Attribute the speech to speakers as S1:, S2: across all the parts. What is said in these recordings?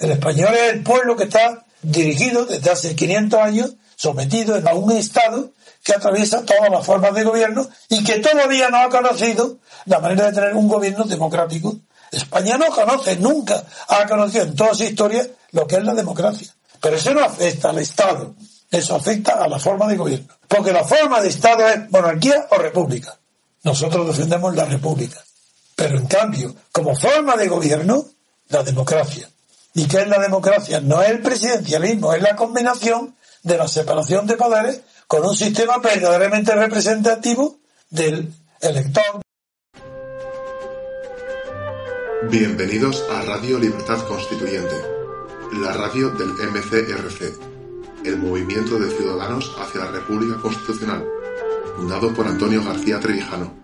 S1: El español es el pueblo que está dirigido desde hace 500 años, sometido a un Estado que atraviesa todas las formas de gobierno y que todavía no ha conocido la manera de tener un gobierno democrático. España no conoce, nunca ha conocido en toda su historia lo que es la democracia. Pero eso no afecta al Estado, eso afecta a la forma de gobierno. Porque la forma de Estado es monarquía o república. Nosotros defendemos la república. Pero en cambio, como forma de gobierno, la democracia. ¿Y qué es la democracia? No es el presidencialismo, es la combinación de la separación de poderes con un sistema verdaderamente representativo del elector.
S2: Bienvenidos a Radio Libertad Constituyente, la radio del MCRC, el Movimiento de Ciudadanos hacia la República Constitucional, fundado por Antonio García Trevijano.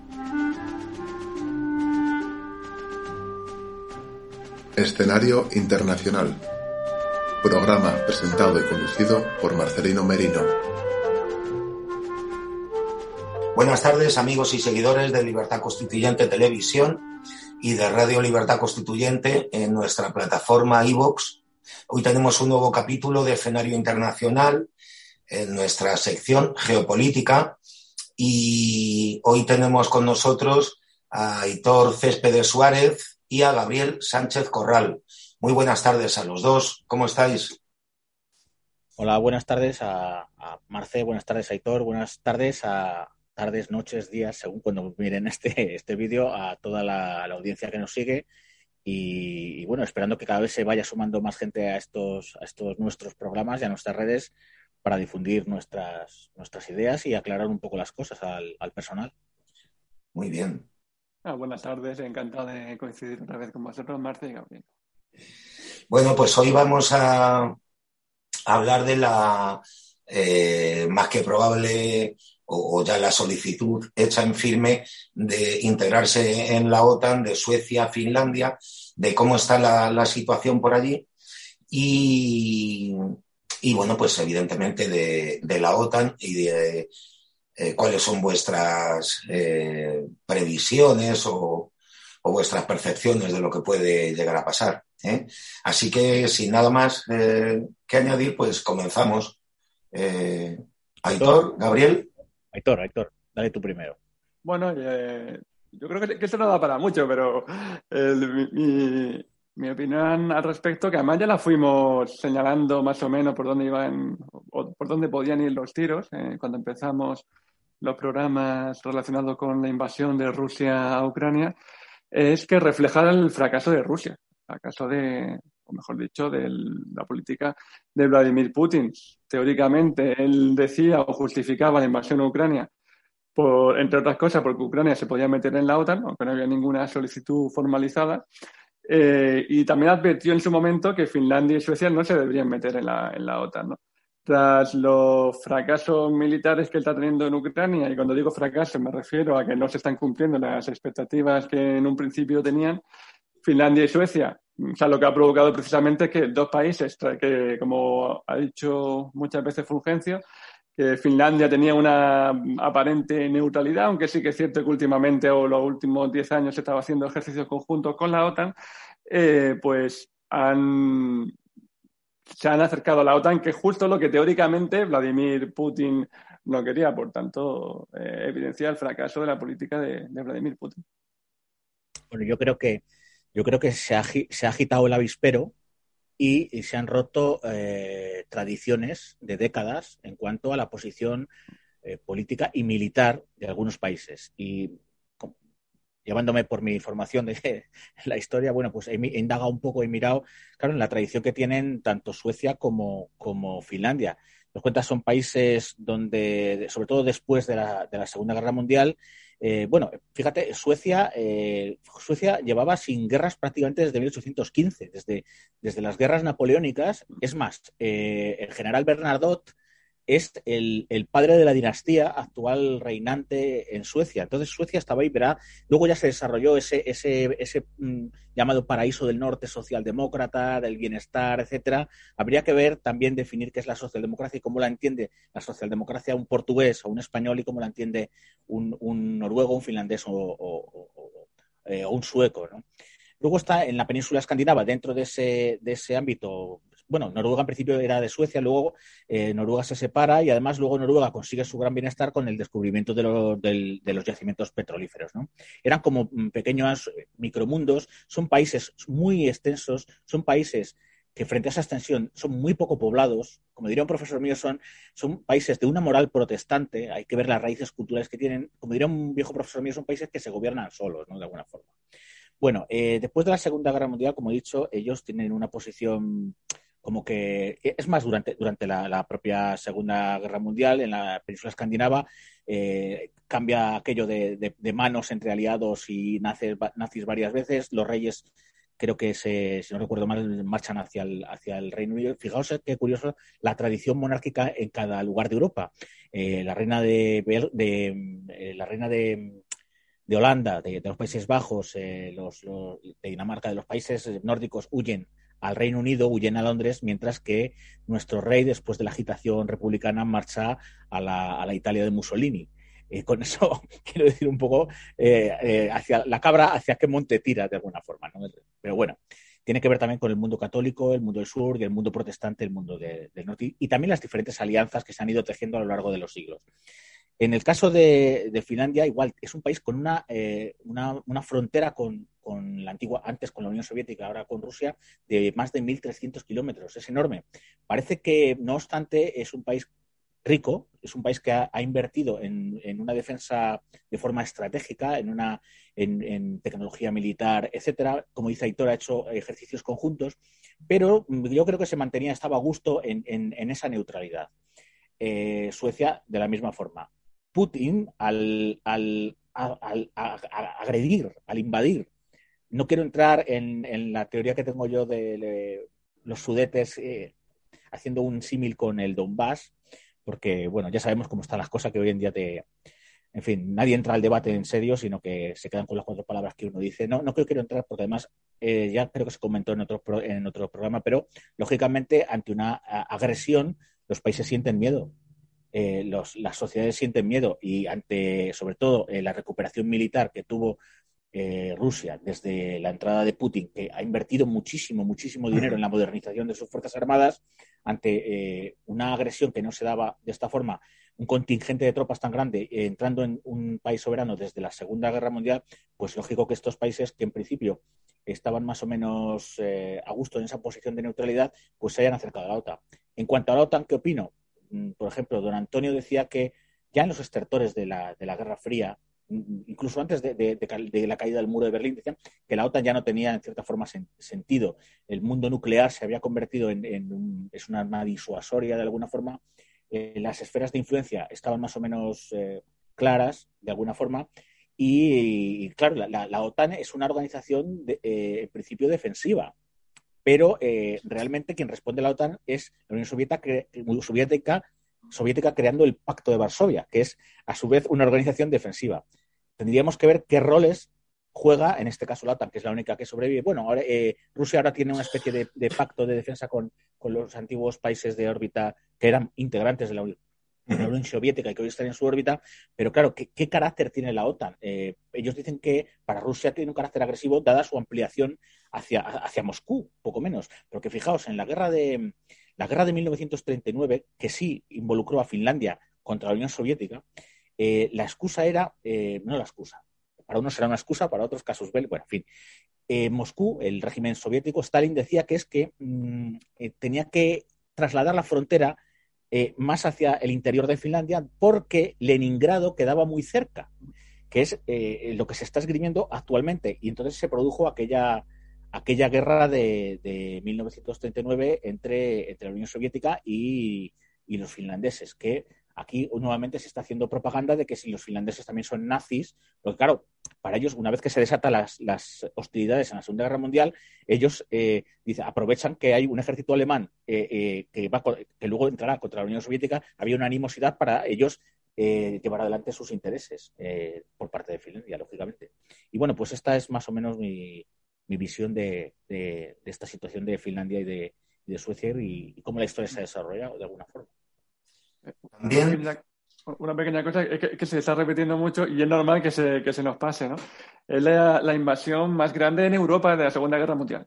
S2: Escenario Internacional. Programa presentado y conducido por Marcelino Merino.
S3: Buenas tardes amigos y seguidores de Libertad Constituyente Televisión y de Radio Libertad Constituyente en nuestra plataforma iVox. Hoy tenemos un nuevo capítulo de escenario internacional en nuestra sección geopolítica y hoy tenemos con nosotros a Hitor Céspedes Suárez y a Gabriel Sánchez Corral. Muy buenas tardes a los dos. ¿Cómo estáis?
S4: Hola, buenas tardes a, Marce, buenas tardes a Hitor, buenas tardes a, tardes, noches, días, según cuando miren este, este vídeo, a toda la, audiencia que nos sigue. Y, bueno, esperando que cada vez se vaya sumando más gente a estos, a estos nuestros programas y a nuestras redes para difundir nuestras, nuestras ideas y aclarar un poco las cosas al, personal.
S3: Muy bien.
S5: Ah, buenas tardes, encantado de coincidir otra vez con vosotros, Marta y Gabriel.
S3: Bueno, pues hoy vamos a hablar de la eh, más que probable o, ya la solicitud hecha en firme de integrarse en la OTAN de Suecia, Finlandia, de cómo está la, situación por allí y, bueno, pues evidentemente de, la OTAN y de eh, cuáles son vuestras eh, previsiones o, vuestras percepciones de lo que puede llegar a pasar. ¿eh? Así que sin nada más que añadir, pues comenzamos. Aitor, Gabriel.
S4: Héctor, Héctor, dale tú primero.
S5: Bueno, eh, yo creo que, eso no da para mucho, pero mi, opinión al respecto, que además ya la fuimos señalando más o menos por dónde iban o por dónde podían ir los tiros eh, cuando empezamos los programas relacionados con la invasión de Rusia a Ucrania, es que reflejar el fracaso de Rusia, el fracaso de, o mejor dicho, de la política de Vladimir Putin. Teóricamente, él decía o justificaba la invasión a Ucrania, por, entre otras cosas, porque Ucrania se podía meter en la OTAN, aunque no había ninguna solicitud formalizada. Eh, y también advirtió en su momento que Finlandia y Suecia no se deberían meter en la, en la OTAN. Tras los fracasos militares que está teniendo en Ucrania, y cuando digo fracaso me refiero a que no se están cumpliendo las expectativas que en un principio tenían, Finlandia y Suecia. O sea, lo que ha provocado precisamente es que dos países, que como ha dicho muchas veces Fulgencio, que Finlandia tenía una aparente neutralidad, aunque sí que es cierto que últimamente o los últimos diez años se estaba haciendo ejercicios conjuntos con la OTAN, eh, pues han, se han acercado a la OTAN, que es justo lo que teóricamente Vladimir Putin no quería. Por tanto, eh, evidencia el fracaso de la política de, Vladimir Putin.
S4: Bueno, yo creo que yo creo que se ha, agitado el avispero y, se han roto eh, tradiciones de décadas en cuanto a la posición eh, política y militar de algunos países. Llevándome por mi formación de la historia, bueno, pues he, indagado un poco, he mirado, claro, en la tradición que tienen tanto Suecia como, como Finlandia. Los cuentas son países donde, sobre todo después de la, de la Segunda Guerra Mundial, eh, bueno, fíjate, Suecia, eh, Suecia llevaba sin guerras prácticamente desde 1815, desde, desde las guerras napoleónicas. Es más, eh, el general Bernadotte es el, padre de la dinastía actual reinante en Suecia. Entonces Suecia estaba ahí, verá. Luego ya se desarrolló ese, ese, ese mm, llamado paraíso del norte socialdemócrata, del bienestar, etcétera. Habría que ver también definir qué es la socialdemocracia y cómo la entiende la socialdemocracia un portugués o un español y cómo la entiende un, noruego, un finlandés o, o, eh, un sueco. Luego está en la península escandinava, dentro de ese, de ese ámbito, bueno, Noruega en principio era de Suecia, luego eh, Noruega se separa y además luego Noruega consigue su gran bienestar con el descubrimiento de, los yacimientos petrolíferos. ¿no? Eran como mm, pequeños eh, micromundos, son países muy extensos, son países que frente a esa extensión son muy poco poblados, como diría un profesor mío, son, son países de una moral protestante, hay que ver las raíces culturales que tienen, como diría un viejo profesor mío, son países que se gobiernan solos, ¿no? De alguna forma. Bueno, eh, después de la Segunda Guerra Mundial, como he dicho, ellos tienen una posición como que, es más, durante, durante la, propia Segunda Guerra Mundial, en la península escandinava, eh, cambia aquello de, manos entre aliados y nazis, nazis varias veces, los reyes creo que se, si no recuerdo mal, marchan hacia el, hacia el Reino Unido. Fijaos qué curioso la tradición monárquica en cada lugar de Europa. Eh, la reina de, eh, la reina de, Holanda, de, los Países Bajos, eh, los, de Dinamarca, de los países nórdicos huyen al Reino Unido, huyen a Londres, mientras que nuestro rey, después de la agitación republicana, marcha a la, a la Italia de Mussolini. Y con eso quiero decir un poco eh, eh, hacia la cabra, hacia qué monte tira de alguna forma. Pero bueno, tiene que ver también con el mundo católico, el mundo del sur y el mundo protestante, el mundo del norte y también las diferentes alianzas que se han ido tejiendo a lo largo de los siglos. En el caso de, Finlandia, igual, es un país con una, eh, una, frontera con, con, la antigua, antes con la Unión Soviética, ahora con Rusia, de más de 1.300 kilómetros. Es enorme. Parece que, no obstante, es un país rico, es un país que ha, invertido en, una defensa de forma estratégica, en, una, en, tecnología militar, etcétera. Como dice Aitor, ha hecho ejercicios conjuntos, pero yo creo que se mantenía, estaba a gusto en, esa neutralidad. Eh, Suecia, de la misma forma. Putin, al, agredir, al invadir, no quiero entrar en, la teoría que tengo yo de, los sudetes eh, haciendo un símil con el Donbass, porque, bueno, ya sabemos cómo están las cosas que hoy en día te... En fin, nadie entra al debate en serio, sino que se quedan con las cuatro palabras que uno dice. No, no creo quiero entrar porque además eh, ya creo que se comentó en otro, en otro programa, pero lógicamente ante una agresión los países sienten miedo. Eh, las sociedades sienten miedo y ante, sobre todo, eh, la recuperación militar que tuvo Rusia desde la entrada de Putin, que ha invertido muchísimo, muchísimo dinero en la modernización de sus fuerzas armadas, ante eh, una agresión que no se daba de esta forma, un contingente de tropas tan grande eh, entrando en un país soberano desde la Segunda Guerra Mundial, pues lógico que estos países que en principio estaban más o menos eh, a gusto en esa posición de neutralidad, pues se hayan acercado a la OTAN. En cuanto a la OTAN, ¿qué opino? Mm, por ejemplo, don Antonio decía que ya en los estertores de la, de la Guerra Fría, incluso antes de, la caída del muro de Berlín, decían que la OTAN ya no tenía en cierta forma sentido. El mundo nuclear se había convertido en, es una arma disuasoria de alguna forma. Eh, las esferas de influencia estaban más o menos eh, claras de alguna forma. Y, claro, la, OTAN es una organización eh, en principio defensiva, pero realmente quien responde a la OTAN es la Unión Soviética soviética creando el Pacto de Varsovia, que es a su vez una organización defensiva. Tendríamos que ver qué roles juega, en este caso la OTAN, que es la única que sobrevive. Bueno, ahora, eh, Rusia ahora tiene una especie de, pacto de defensa con, los antiguos países de órbita que eran integrantes de la, Unión Soviética y que hoy están en su órbita, pero claro, ¿qué, carácter tiene la OTAN? Eh, ellos dicen que para Rusia tiene un carácter agresivo dada su ampliación hacia, hacia Moscú, poco menos. Pero que fijaos, en la guerra de, la guerra de 1939, que sí involucró a Finlandia contra la Unión Soviética, eh, la excusa era, eh, no la excusa, para unos era una excusa, para otros casos bueno, en fin. Eh, Moscú, el régimen soviético, Stalin decía que es que mm, tenía que trasladar la frontera más hacia el interior de Finlandia porque Leningrado quedaba muy cerca, que es lo que se está esgrimiendo actualmente. Y entonces se produjo aquella, aquella guerra de, 1939 entre, entre, la Unión Soviética y, los finlandeses, que aquí nuevamente se está haciendo propaganda de que si los finlandeses también son nazis, porque claro, para ellos, una vez que se desatan las, hostilidades en la Segunda Guerra Mundial, ellos eh, aprovechan que hay un ejército alemán eh, eh, que, va, que luego entrará contra la Unión Soviética, había una animosidad para ellos llevar adelante sus intereses por parte de Finlandia, lógicamente. Y bueno, pues esta es más o menos mi, mi visión de, de, esta situación de Finlandia y de, de Suecia y, cómo la historia se ha desarrollado de alguna forma.
S3: También,
S5: una pequeña cosa que, se está repitiendo mucho y es normal que se, que se nos pase, ¿no? Es la, invasión más grande en Europa de la Segunda Guerra Mundial.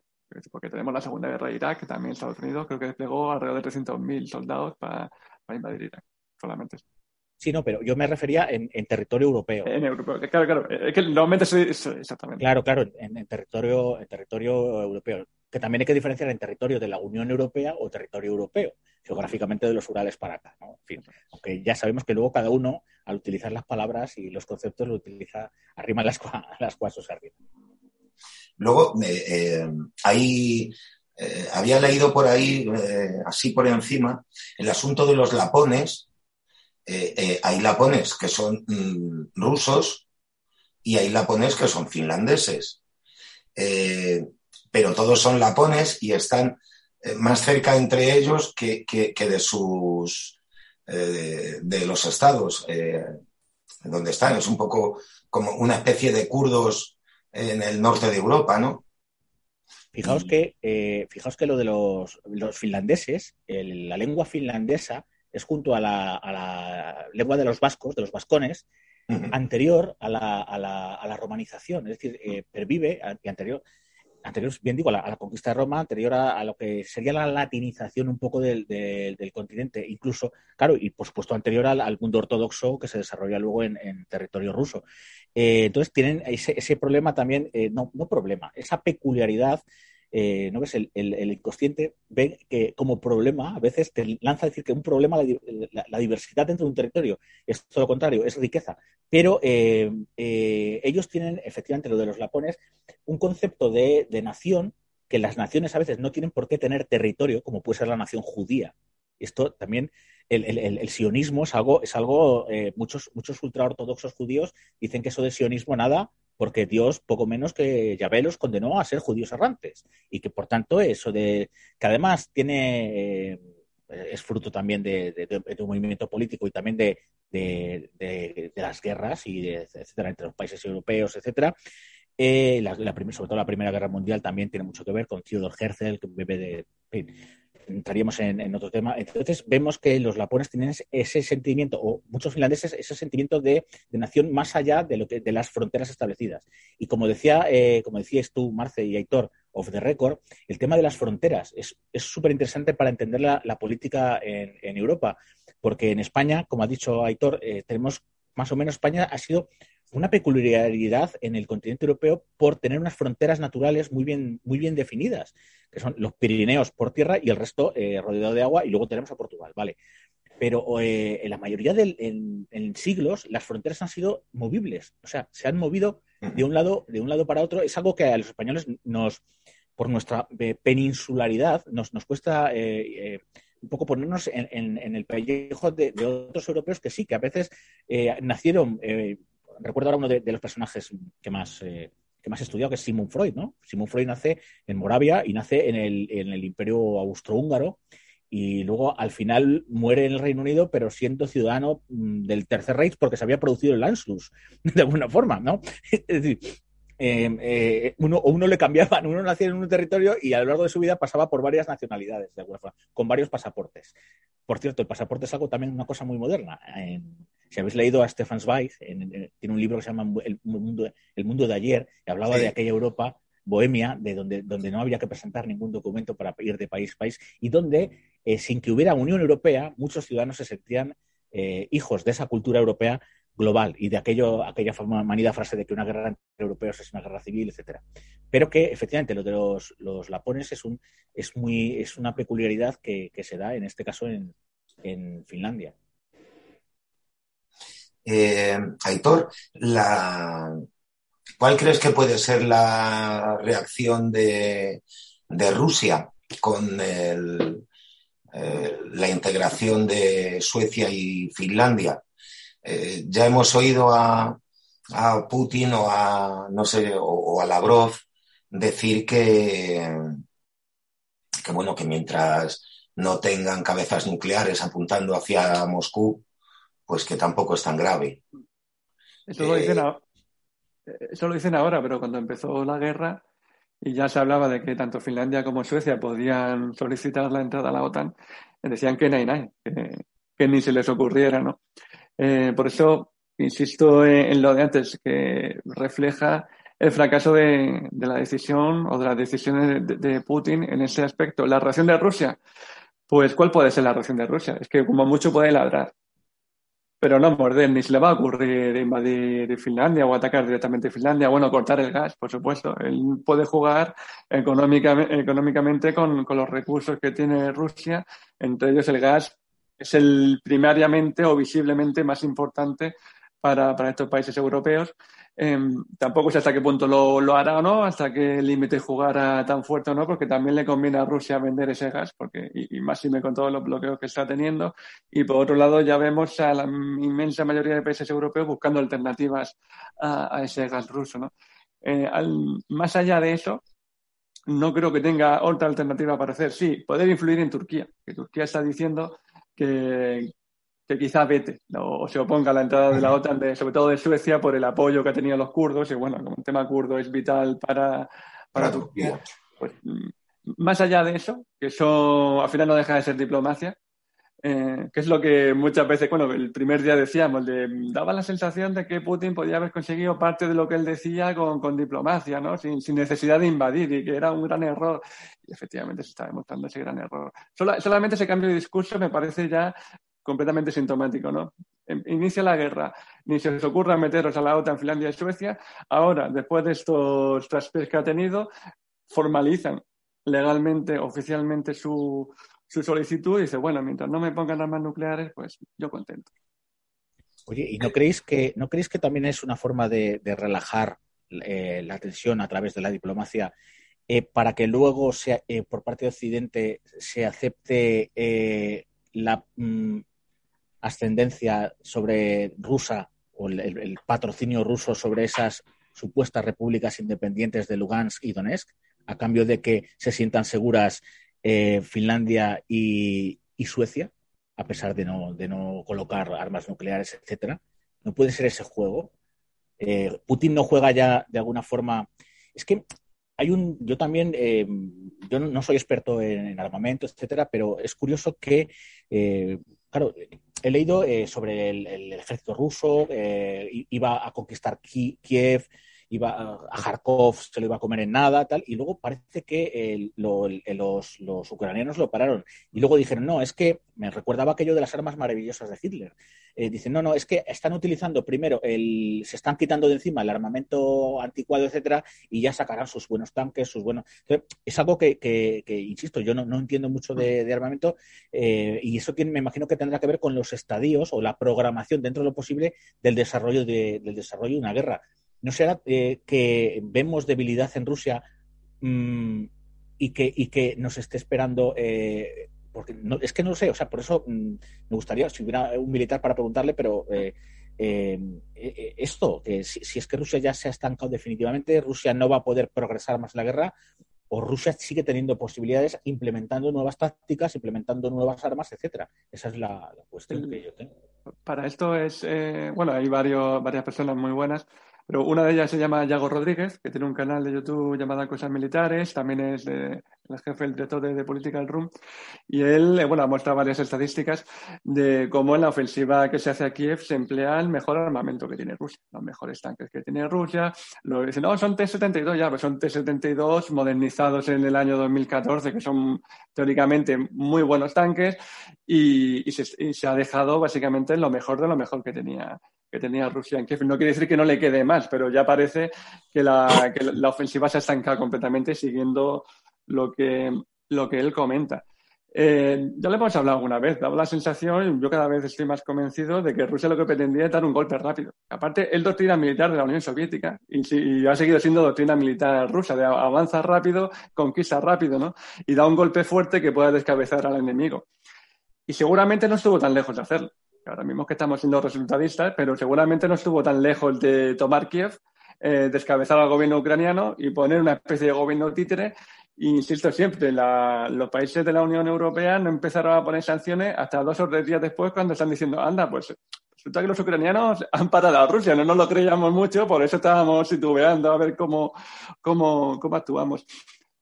S5: Porque tenemos la Segunda Guerra de Irak, que también Estados Unidos creo que desplegó alrededor de 300.000 soldados para, invadir Irak, solamente.
S4: Sí, no, pero yo me refería en, territorio europeo.
S5: En europeo, claro, claro. Es que normalmente es, exactamente.
S4: Claro, claro, en, territorio, en territorio europeo. Que también hay que diferenciar en territorio de la Unión Europea o territorio europeo geográficamente de los Urales para acá. ¿no? En fin, aunque ya sabemos que luego cada uno, al utilizar las palabras y los conceptos, lo utiliza arriba las, las cuasos arriba.
S3: Luego, eh, ahí eh, había leído por ahí, eh, así por encima, el asunto de los lapones. Hay lapones que son mm, rusos y hay lapones que son finlandeses. pero todos son lapones y están eh, más cerca entre ellos que, de sus eh, de, los estados eh, donde están. Es un poco como una especie de kurdos en el norte de Europa, ¿no?
S4: Fijaos que, fijaos que lo de los, finlandeses, la lengua finlandesa es junto a la, lengua de los vascos, de los vascones, anterior a la, a la, romanización, es decir, pervive y anterior anterior, bien digo, a la, conquista de Roma, anterior a, lo que sería la latinización un poco del, continente, incluso, claro, y por supuesto anterior al, mundo ortodoxo que se desarrolla luego en, territorio ruso. Eh, entonces tienen ese, problema también, eh, no, no problema, esa peculiaridad eh, ¿no ves? El, inconsciente ve que como problema, a veces te lanza a decir que un problema la, diversidad dentro de un territorio es todo lo contrario, es riqueza. Pero eh, eh, ellos tienen, efectivamente, lo de los lapones, un concepto de, nación que las naciones a veces no tienen por qué tener territorio, como puede ser la nación judía. Esto también, el, sionismo es algo, es algo muchos, muchos ultraortodoxos judíos dicen que eso de sionismo nada, porque Dios poco menos que Yahvé los condenó a ser judíos errantes y que por tanto eso de que además tiene eh, es fruto también de, un movimiento político y también de, las guerras y etcétera entre los países europeos etcétera. Eh, la, sobre todo la Primera Guerra Mundial también tiene mucho que ver con Theodor Herzl que bebe de entraríamos en, otro tema. Entonces vemos que los lapones tienen ese sentimiento, o muchos finlandeses, ese sentimiento de, nación más allá de, lo que, de las fronteras establecidas. Y como decía, eh, como decías tú, Marce y Aitor, of the record, el tema de las fronteras es súper interesante para entender la, política en, Europa, porque en España, como ha dicho Aitor, eh, tenemos más o menos España ha sido una peculiaridad en el continente europeo por tener unas fronteras naturales muy bien, muy bien definidas, que son los Pirineos por tierra y el resto eh, rodeado de agua, y luego tenemos a Portugal, ¿vale? Pero eh, en la mayoría de en, siglos las fronteras han sido movibles, o sea, se han movido de un lado, de un lado para otro. Es algo que a los españoles nos, por nuestra eh, peninsularidad, nos, nos cuesta un poco ponernos en, el pellejo de, otros europeos que sí, que a veces nacieron recuerdo ahora uno de, los personajes que más, eh, que más he estudiado, que es Sigmund Freud, ¿no? Sigmund Freud nace en Moravia y nace en el, en el Imperio Austrohúngaro y luego al final muere en el Reino Unido, pero siendo ciudadano mm, del Tercer Reich porque se había producido el Anschluss, de alguna forma, ¿no? Es decir, em, eh, uno, uno le cambiaban, uno nacía en un territorio y a lo largo de su vida pasaba por varias nacionalidades, de alguna forma, con varios pasaportes. Por cierto, el pasaporte es algo también una cosa muy moderna. En, si habéis leído a Stefan Zweig, tiene un libro que se llama El mundo, el mundo de ayer, que hablaba de aquella Europa bohemia, de donde, donde no había que presentar ningún documento para ir de país a país, y donde, eh, sin que hubiera Unión Europea, muchos ciudadanos se sentían eh, hijos de esa cultura europea global y de aquello, aquella manida frase de que una guerra entre europeos es una guerra civil, etcétera. Pero que efectivamente lo de los, los lapones es un es muy es una peculiaridad que, se da en este caso en, en Finlandia.
S3: Eh, Aitor, ¿cuál crees que puede ser la reacción de, Rusia con eh, la integración de Suecia y Finlandia? Eh, ya hemos oído a, Putin o a, no sé, o, a Lavrov decir que, que, bueno, que mientras no tengan cabezas nucleares apuntando hacia Moscú, pues que tampoco es tan grave.
S5: Eso lo, dicen eh, eso lo dicen ahora, pero cuando empezó la guerra y ya se hablaba de que tanto Finlandia como Suecia podían solicitar la entrada a la OTAN, decían que nay, nay, que, ni se les ocurriera, ¿no? Eh, por eso insisto en, lo de antes, que refleja el fracaso de, la decisión o de las decisiones de, Putin en ese aspecto. La reacción de Rusia, pues ¿cuál puede ser la reacción de Rusia? Es que como mucho puede ladrar, pero no morder, ni se le va a ocurrir invadir Finlandia o atacar directamente Finlandia, bueno, cortar el gas, por supuesto. Él puede jugar económicamente con, con los recursos que tiene Rusia, entre ellos el gas es el primariamente o visiblemente más importante para, para estos países europeos. Em, tampoco sé hasta qué punto lo, lo, hará o no, hasta qué límite jugará tan fuerte o no, porque también le conviene a Rusia vender ese gas, porque y, más si me con todos los bloqueos que está teniendo. Y por otro lado, ya vemos a la inmensa mayoría de países europeos buscando alternativas a, ese gas ruso. ¿no? Eh, más allá de eso, no creo que tenga otra alternativa para hacer. Sí, poder influir en Turquía, que Turquía está diciendo que, que quizá vete o se oponga a la entrada de la OTAN, sobre todo de Suecia, por el apoyo que ha tenido los kurdos. Y bueno, como el tema kurdo es vital para, para Turquía, pues mm, más allá de eso, que eso al final no deja de ser diplomacia, eh, que es lo que muchas veces, bueno, el primer día decíamos, de, daba la sensación de que Putin podía haber conseguido parte de lo que él decía con, con diplomacia, ¿no? Sin, sin, necesidad de invadir y que era un gran error. Y efectivamente se está demostrando ese gran error. solamente ese cambio de discurso me parece ya completamente sintomático, ¿no? Em, inicia la guerra, ni se os ocurra meteros a la OTAN, Finlandia y Suecia. Ahora, después de estos traspiés que ha tenido, formalizan legalmente, oficialmente su, su solicitud y dice, bueno, mientras no me pongan armas nucleares, pues yo contento.
S4: Oye, ¿y no creéis que, no creéis que también es una forma de, relajar eh, la tensión a través de la diplomacia eh, para que luego sea, eh, por parte de Occidente se acepte la mm, ascendencia sobre rusa o el, patrocinio ruso sobre esas supuestas repúblicas independientes de Lugansk y Donetsk, a cambio de que se sientan seguras eh, Finlandia y, Suecia, a pesar de no, de no colocar armas nucleares, etcétera. No puede ser ese juego. Eh, Putin no juega ya de alguna forma. Es que hay un. Yo también. Eh, yo no soy experto en, armamento, etcétera, pero es curioso que. claro, he leído sobre el, ejército ruso, iba a conquistar Kiev, iba a Kharkov, se lo iba a comer en nada, tal, y luego parece que los, los, ucranianos lo pararon. Y luego dijeron, no, es que me recordaba aquello de las armas maravillosas de Hitler. Eh, dicen, no, no, es que están utilizando primero, el, se están quitando de encima el armamento anticuado, etcétera, y ya sacarán sus buenos tanques, sus buenos. es algo que, que, insisto, yo no, no, entiendo mucho de, armamento, eh, y eso me imagino que tendrá que ver con los estadios o la programación dentro de lo posible del desarrollo de, del desarrollo de una guerra. ¿No será eh, que vemos debilidad en Rusia mm, y, que, y que nos esté esperando? Eh, porque no, es que no lo sé, o sea, por eso mm, me gustaría, si hubiera un militar para preguntarle, pero eh, esto, que si, es que Rusia ya se ha estancado definitivamente, Rusia no va a poder progresar más en la guerra, o Rusia sigue teniendo posibilidades implementando nuevas tácticas, implementando nuevas armas, etcétera. Esa es la, cuestión que yo tengo.
S5: Para esto es, bueno, hay varios, varias personas muy buenas. Pero una de ellas se llama Yago Rodríguez, que tiene un canal de YouTube llamado Cosas Militares, también es el jefe del director de, Political Room, y él, eh, bueno, mostrado varias estadísticas de cómo en la ofensiva que se hace a Kiev se emplea el mejor armamento que tiene Rusia, los mejores tanques que tiene Rusia. Lo dicen, no, son T-72, ya, pues son T-72 modernizados en el año 2014, que son teóricamente muy buenos tanques, y, se, y se ha dejado básicamente lo mejor de lo mejor que tenía que tenía Rusia en Kiev. No quiere decir que no le quede más, pero ya parece que la, que la ofensiva se ha estancado completamente siguiendo lo que, lo que él comenta. Eh, ya le hemos hablado alguna vez, daba la sensación, yo cada vez estoy más convencido de que Rusia lo que pretendía es dar un golpe rápido. Aparte, es doctrina militar de la Unión Soviética y, ha seguido siendo doctrina militar rusa, de avanza rápido, conquista rápido, ¿no? Y da un golpe fuerte que pueda descabezar al enemigo. Y seguramente no estuvo tan lejos de hacerlo ahora mismo que estamos siendo resultadistas, pero seguramente no estuvo tan lejos de tomar Kiev, eh, descabezar al gobierno ucraniano y poner una especie de gobierno títere. Insisto siempre, los países de la Unión Europea no empezaron a poner sanciones hasta dos o tres días después cuando están diciendo, anda, pues resulta que los ucranianos han parado a Rusia, no nos lo creíamos mucho, por eso estábamos titubeando a ver cómo, cómo, cómo actuamos.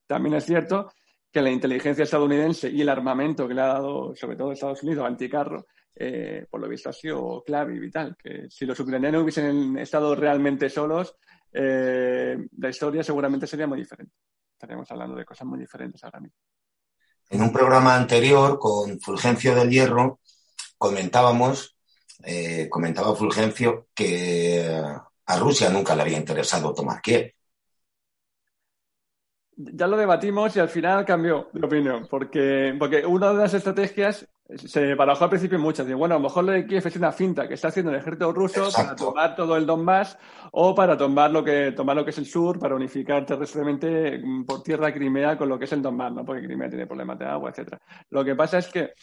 S5: También es cierto que la inteligencia estadounidense y el armamento que le ha dado, sobre todo Estados Unidos, anticarro, eh, por lo visto ha sido clave y vital. Que si los ucranianos hubiesen estado realmente solos, eh, la historia seguramente sería muy diferente. Estaríamos hablando de cosas muy diferentes ahora mismo.
S3: En un programa anterior con Fulgencio del Hierro comentábamos, eh, comentaba Fulgencio que a Rusia nunca le había interesado tomar Kiev.
S5: Ya lo debatimos y al final cambió de opinión, porque, porque una de las estrategias se barajó al principio muchas. Digo, bueno, a lo mejor lo de Kiev es una finta que está haciendo el ejército ruso para tomar todo el Donbass o para tomar lo que tomar lo que es el sur, para unificar terrestremente mm, por tierra Crimea con lo que es el Donbass, ¿no? Porque Crimea tiene problemas de agua, etcétera. Lo que pasa es que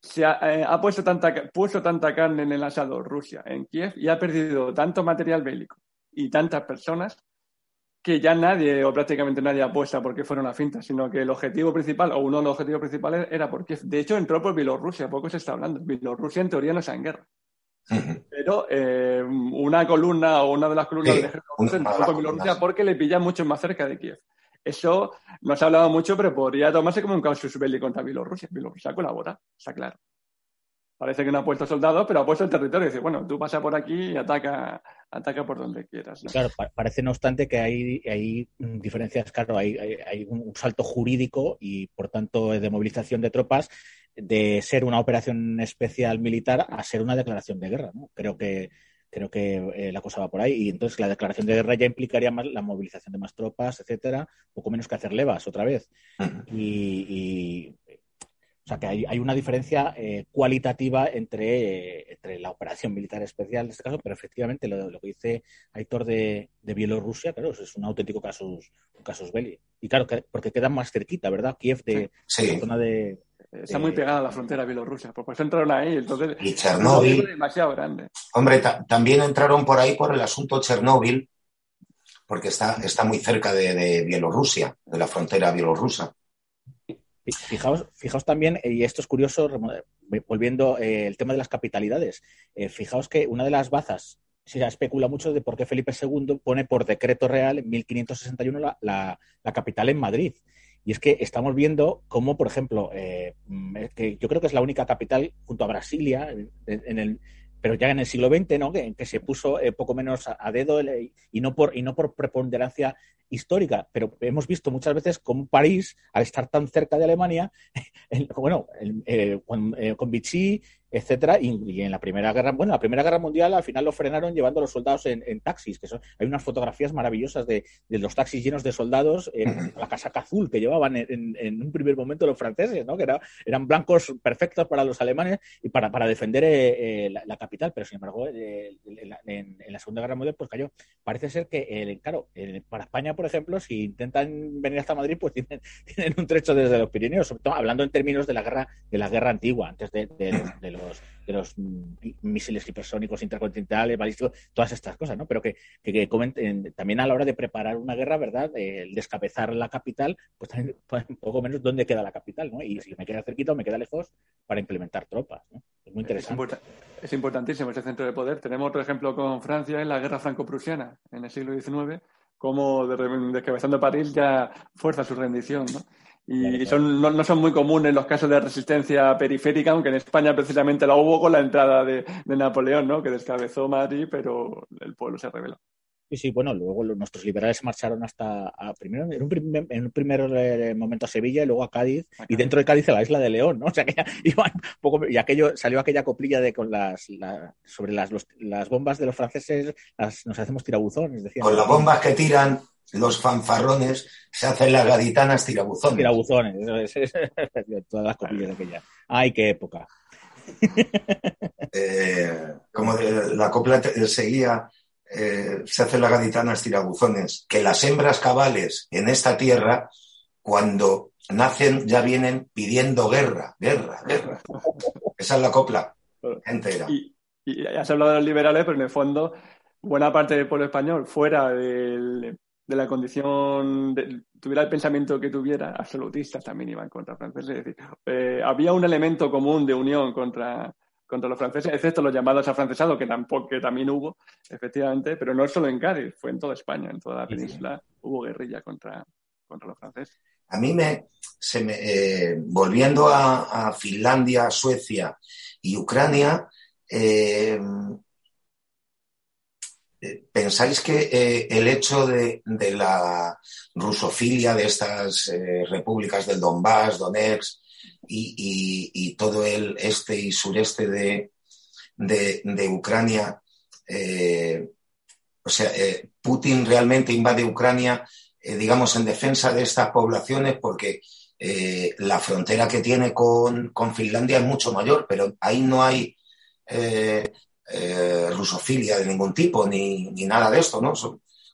S5: se ha, eh, ha puesto, tanta, puesto tanta carne en el asado Rusia en Kiev y ha perdido tanto material bélico y tantas personas que ya nadie o prácticamente nadie apuesta porque fuera una finta, sino que el objetivo principal o uno de los objetivos principales era porque, de hecho, entró por Bielorrusia, poco se está hablando. Bielorrusia en teoría no está en guerra. Pero eh, una columna o una de las columnas del ejército ruso entró por Bielorrusia porque le pillan mucho más cerca de Kiev. Eso no se ha hablado mucho, pero podría tomarse como un casus belli contra Bielorrusia. Bielorrusia colabora, está claro. Parece que no ha puesto soldados, pero ha puesto el territorio. Y dice, bueno, tú pasa por aquí y ataca, ataca por donde quieras.
S4: Claro, parece no obstante que hay, hay diferencias, claro, hay, hay, un salto jurídico y por tanto de movilización de tropas de ser una operación especial militar a ser una declaración de guerra. ¿no? Creo que creo que eh, la cosa va por ahí y entonces la declaración de guerra ya implicaría más la movilización de más tropas, etcétera, poco menos que hacer levas otra vez. y, o sea que hay, una diferencia eh, cualitativa entre, entre, la operación militar especial en este caso, pero efectivamente lo, que dice Aitor de, de, Bielorrusia, claro, es un auténtico casus, casus belli. Y claro, porque quedan más cerquita, ¿verdad? Kiev de, la zona de,
S5: Está muy pegada a la frontera bielorrusia, pues, pues entraron ahí, entonces
S3: y Chernóbil,
S5: es demasiado grande.
S3: Hombre, también entraron por ahí por el asunto Chernóbil, porque está, está muy cerca de, de Bielorrusia, de la frontera bielorrusa.
S4: Fijaos, fijaos también, y esto es curioso, volviendo eh, el tema de las capitalidades, eh, fijaos que una de las bazas se especula mucho de por qué Felipe II pone por decreto real en 1561 la, la, capital en Madrid. Y es que estamos viendo cómo, por ejemplo, eh, que yo creo que es la única capital junto a Brasilia en, el, pero ya en el siglo XX, ¿no? Que, que se puso poco menos a, dedo y no por y no por preponderancia histórica, pero hemos visto muchas veces cómo París, al estar tan cerca de Alemania, bueno, eh, con Vichy etcétera. Y, en la Primera Guerra, bueno, la Primera Guerra Mundial al final lo frenaron llevando a los soldados en, taxis, que son, hay unas fotografías maravillosas de, los taxis llenos de soldados, en la casaca azul que llevaban en, un primer momento los franceses, ¿no? Que era, eran blancos perfectos para los alemanes y para, para defender eh, eh, la, capital, pero sin embargo, eh, en, la Segunda Guerra Mundial, pues cayó. Parece ser que, claro, para España, por ejemplo, si intentan venir hasta Madrid, pues tienen, tienen un trecho desde los Pirineos, sobre todo hablando en términos de la guerra, de la guerra antigua, antes de, de los de los misiles hipersónicos intercontinentales, balísticos, todas estas cosas, ¿no? Pero que, que, comenten, también a la hora de preparar una guerra, ¿verdad? el descabezar la capital, pues también pues, un poco menos dónde queda la capital, ¿no? Y si me queda cerquita o me queda lejos para implementar tropas, ¿no? Es muy interesante.
S5: Es, importantísimo ese centro de poder. Tenemos otro ejemplo con Francia en la guerra franco-prusiana en el siglo XIX, como descabezando París ya fuerza su rendición, ¿no? Y son, no, son muy comunes los casos de resistencia periférica, aunque en España precisamente la hubo con la entrada de, Napoleón, ¿no? que descabezó Madrid, pero el pueblo se rebeló.
S4: Sí, sí, bueno, luego nuestros liberales marcharon hasta primero en un, primer, en un primer eh, momento a Sevilla y luego a Cádiz y dentro de Cádiz a la isla de León, ¿no? O sea que iban poco y aquello salió aquella coplilla de con las sobre las, las bombas de los franceses nos hacemos tirabuzones, decían.
S3: Con las bombas que tiran los fanfarrones se hacen las gaditanas tirabuzones.
S4: Tirabuzones, todas las copillas de aquella. ¡Ay, qué época!
S3: Eh, como la copla seguía, eh, se hacen las gaditanas tirabuzones, que las hembras cabales en esta tierra, cuando nacen, ya vienen pidiendo guerra, guerra, guerra. Esa es la copla entera.
S5: Y, y ya has hablado de los liberales, pero en el fondo buena parte del pueblo español fuera del, de la condición, tuviera el pensamiento que tuviera, absolutistas también iban contra franceses. Es decir, eh, había un elemento común de unión contra, contra los franceses, excepto los llamados afrancesados, que, tampoco, que también hubo, efectivamente, pero no solo en Cádiz, fue en toda España, en toda la península, hubo guerrilla contra, contra los franceses.
S3: A mí me, se me eh, volviendo a, a Finlandia, Suecia y Ucrania, eh, ¿pensáis que el hecho de, la rusofilia de estas repúblicas del Donbass, Donetsk y, todo el este y sureste de, Ucrania, o sea, Putin realmente invade Ucrania eh, digamos, en defensa de estas poblaciones porque eh, la frontera que tiene con, Finlandia es mucho mayor, pero ahí no hay eh, rusofilia de ningún tipo ni, nada de esto, ¿no?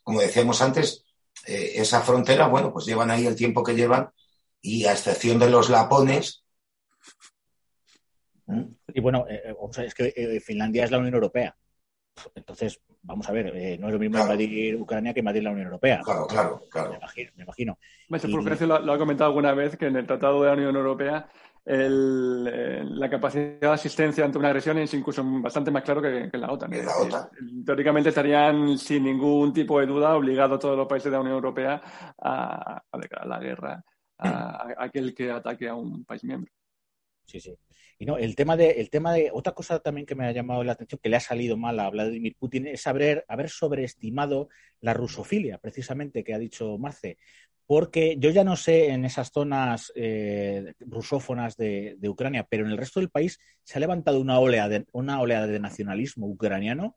S3: como decíamos antes, esa frontera, bueno, pues llevan ahí el tiempo que llevan y a excepción de los lapones.
S4: Y bueno, es que Finlandia es la Unión Europea. Entonces, vamos a ver, eh, no es lo mismo invadir Ucrania que invadir la Unión Europea.
S3: Claro, claro, claro.
S4: Me imagino. Me imagino.
S5: Y... Lo, lo, ha comentado alguna vez que en el Tratado de la Unión Europea el, eh, la capacidad de asistencia ante una agresión es incluso bastante más claro que, en la OTAN.
S3: la OTAN.
S5: teóricamente estarían sin ningún tipo de duda obligados todos los países de la Unión Europea a, a la guerra a, a aquel que ataque a un país miembro.
S4: Sí, sí. Y no, el tema de, el tema de, otra cosa también que me ha llamado la atención, que le ha salido mal a Vladimir Putin, es haber, haber sobreestimado la rusofilia, precisamente, que ha dicho Marce. Porque yo ya no sé en esas zonas eh, rusófonas de, Ucrania, pero en el resto del país se ha levantado una oleada de, una oleada de nacionalismo ucraniano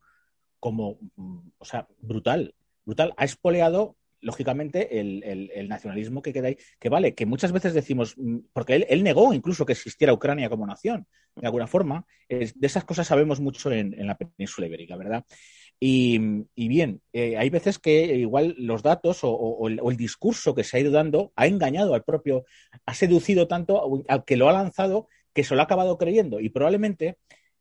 S4: como, mm, o sea, brutal, brutal. Ha espoleado lógicamente, el, nacionalismo que queda ahí, que vale, que muchas veces decimos, mm, porque él, negó incluso que existiera Ucrania como nación, de alguna forma, de esas cosas sabemos mucho en, la península ibérica, ¿verdad? Y, bien, eh, hay veces que igual los datos o, el, discurso que se ha ido dando ha engañado al propio, ha seducido tanto al que lo ha lanzado que se lo ha acabado creyendo. Y probablemente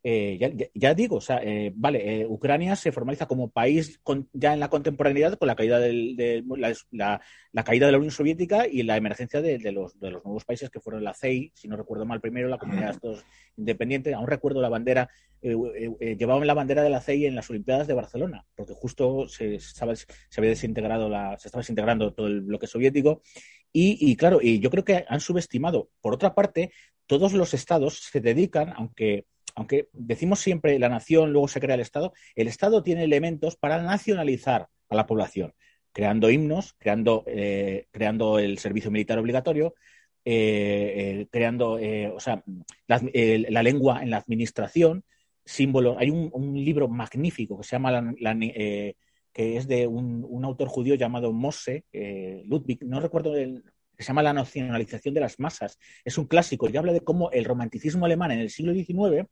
S4: eh, ya, digo, o sea, eh, vale, eh, Ucrania se formaliza como país ya en la contemporaneidad con la caída, de la, caída de la Unión Soviética y la emergencia de, los, nuevos países que fueron la CEI, si no recuerdo mal primero, la Comunidad de Estados Independientes. Aún recuerdo la bandera, llevaban la bandera de la CEI en las Olimpiadas de Barcelona, porque justo se, se había desintegrado, la, se estaba desintegrando todo el bloque soviético. Y, y claro, y yo creo que han subestimado. Por otra parte, todos los estados se dedican, aunque aunque decimos siempre la nación, luego se crea el Estado, el Estado tiene elementos para nacionalizar a la población, creando himnos, creando, eh, creando el servicio militar obligatorio, eh, eh, creando, o sea, la, lengua en la administración, símbolos. Hay un, libro magnífico que se llama que es de un, autor judío llamado Mose, Ludwig, no recuerdo el, se llama La nacionalización de las masas. Es un clásico y habla de cómo el romanticismo alemán en el siglo XIX,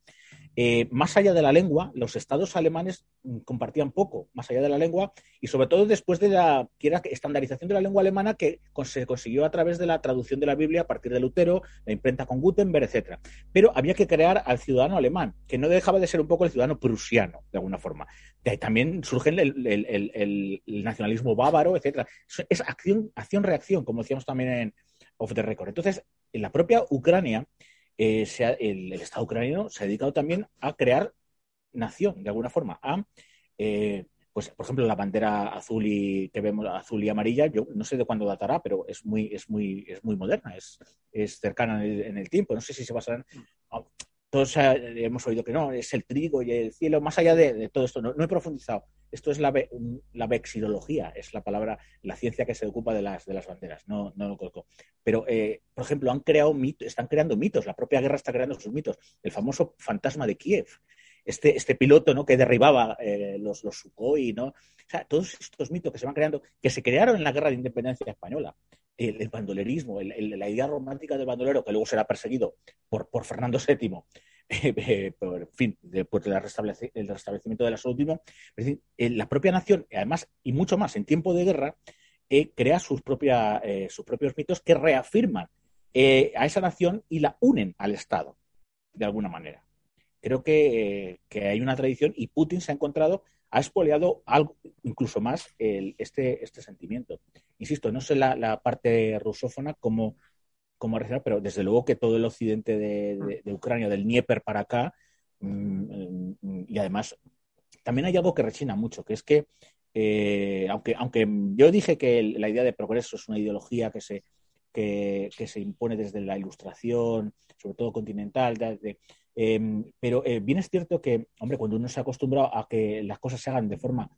S4: eh, más allá de la lengua, los estados alemanes mm, compartían poco, más allá de la lengua, y sobre todo después de la estandarización de la lengua alemana que se consiguió a través de la traducción de la Biblia a partir de Lutero, la imprenta con Gutenberg, etc. Pero había que crear al ciudadano alemán, que no dejaba de ser un poco el ciudadano prusiano, de alguna forma. De ahí también surge el, nacionalismo bávaro, etc. Es acción-reacción, como decíamos también en Off the Record. Entonces, en la propia Ucrania, eh, el, Estado ucraniano se ha dedicado también a crear nación, de alguna forma, a, eh, pues, por ejemplo, la bandera azul y que vemos azul y amarilla, yo no sé de cuándo datará, pero es muy, es muy, es muy moderna, es, es cercana en el, tiempo. No sé si se basarán todos hemos oído que no, es el trigo y el cielo, más allá de, todo esto, no, he profundizado. Esto es la, la vexilología, es la palabra, la ciencia que se ocupa de las, de las banderas, no, no lo conozco. Pero, eh, por ejemplo, han creado mitos, están creando mitos, la propia guerra está creando sus mitos. El famoso fantasma de Kiev, este, este piloto ¿no? que derribaba eh, los, los Sukhoi, ¿no? Todos estos mitos que se van creando, que se crearon en la guerra de independencia española, el, bandolerismo, la idea romántica del bandolero, que luego será perseguido por, por Fernando VII, eh, eh, por fin, después del restablecimiento de la último, es decir, la propia nación, además, y mucho más en tiempo de guerra, crea sus, propia, sus propios mitos que reafirman a esa nación y la unen al Estado, de alguna manera. Creo que, hay una tradición y Putin se ha encontrado, ha expoliado algo, incluso más este, este sentimiento. Insisto, no sé la, parte rusófona cómo, cómo pero desde luego que todo el occidente de, Ucrania, del Dnieper para acá, mm, y además también hay algo que rechina mucho, que es que, eh, aunque, aunque yo dije que la idea de progreso es una ideología que se que, se impone desde la ilustración, sobre todo continental. Em, pero eh, bien es cierto que, hombre, cuando uno se ha acostumbrado a que las cosas se hagan de forma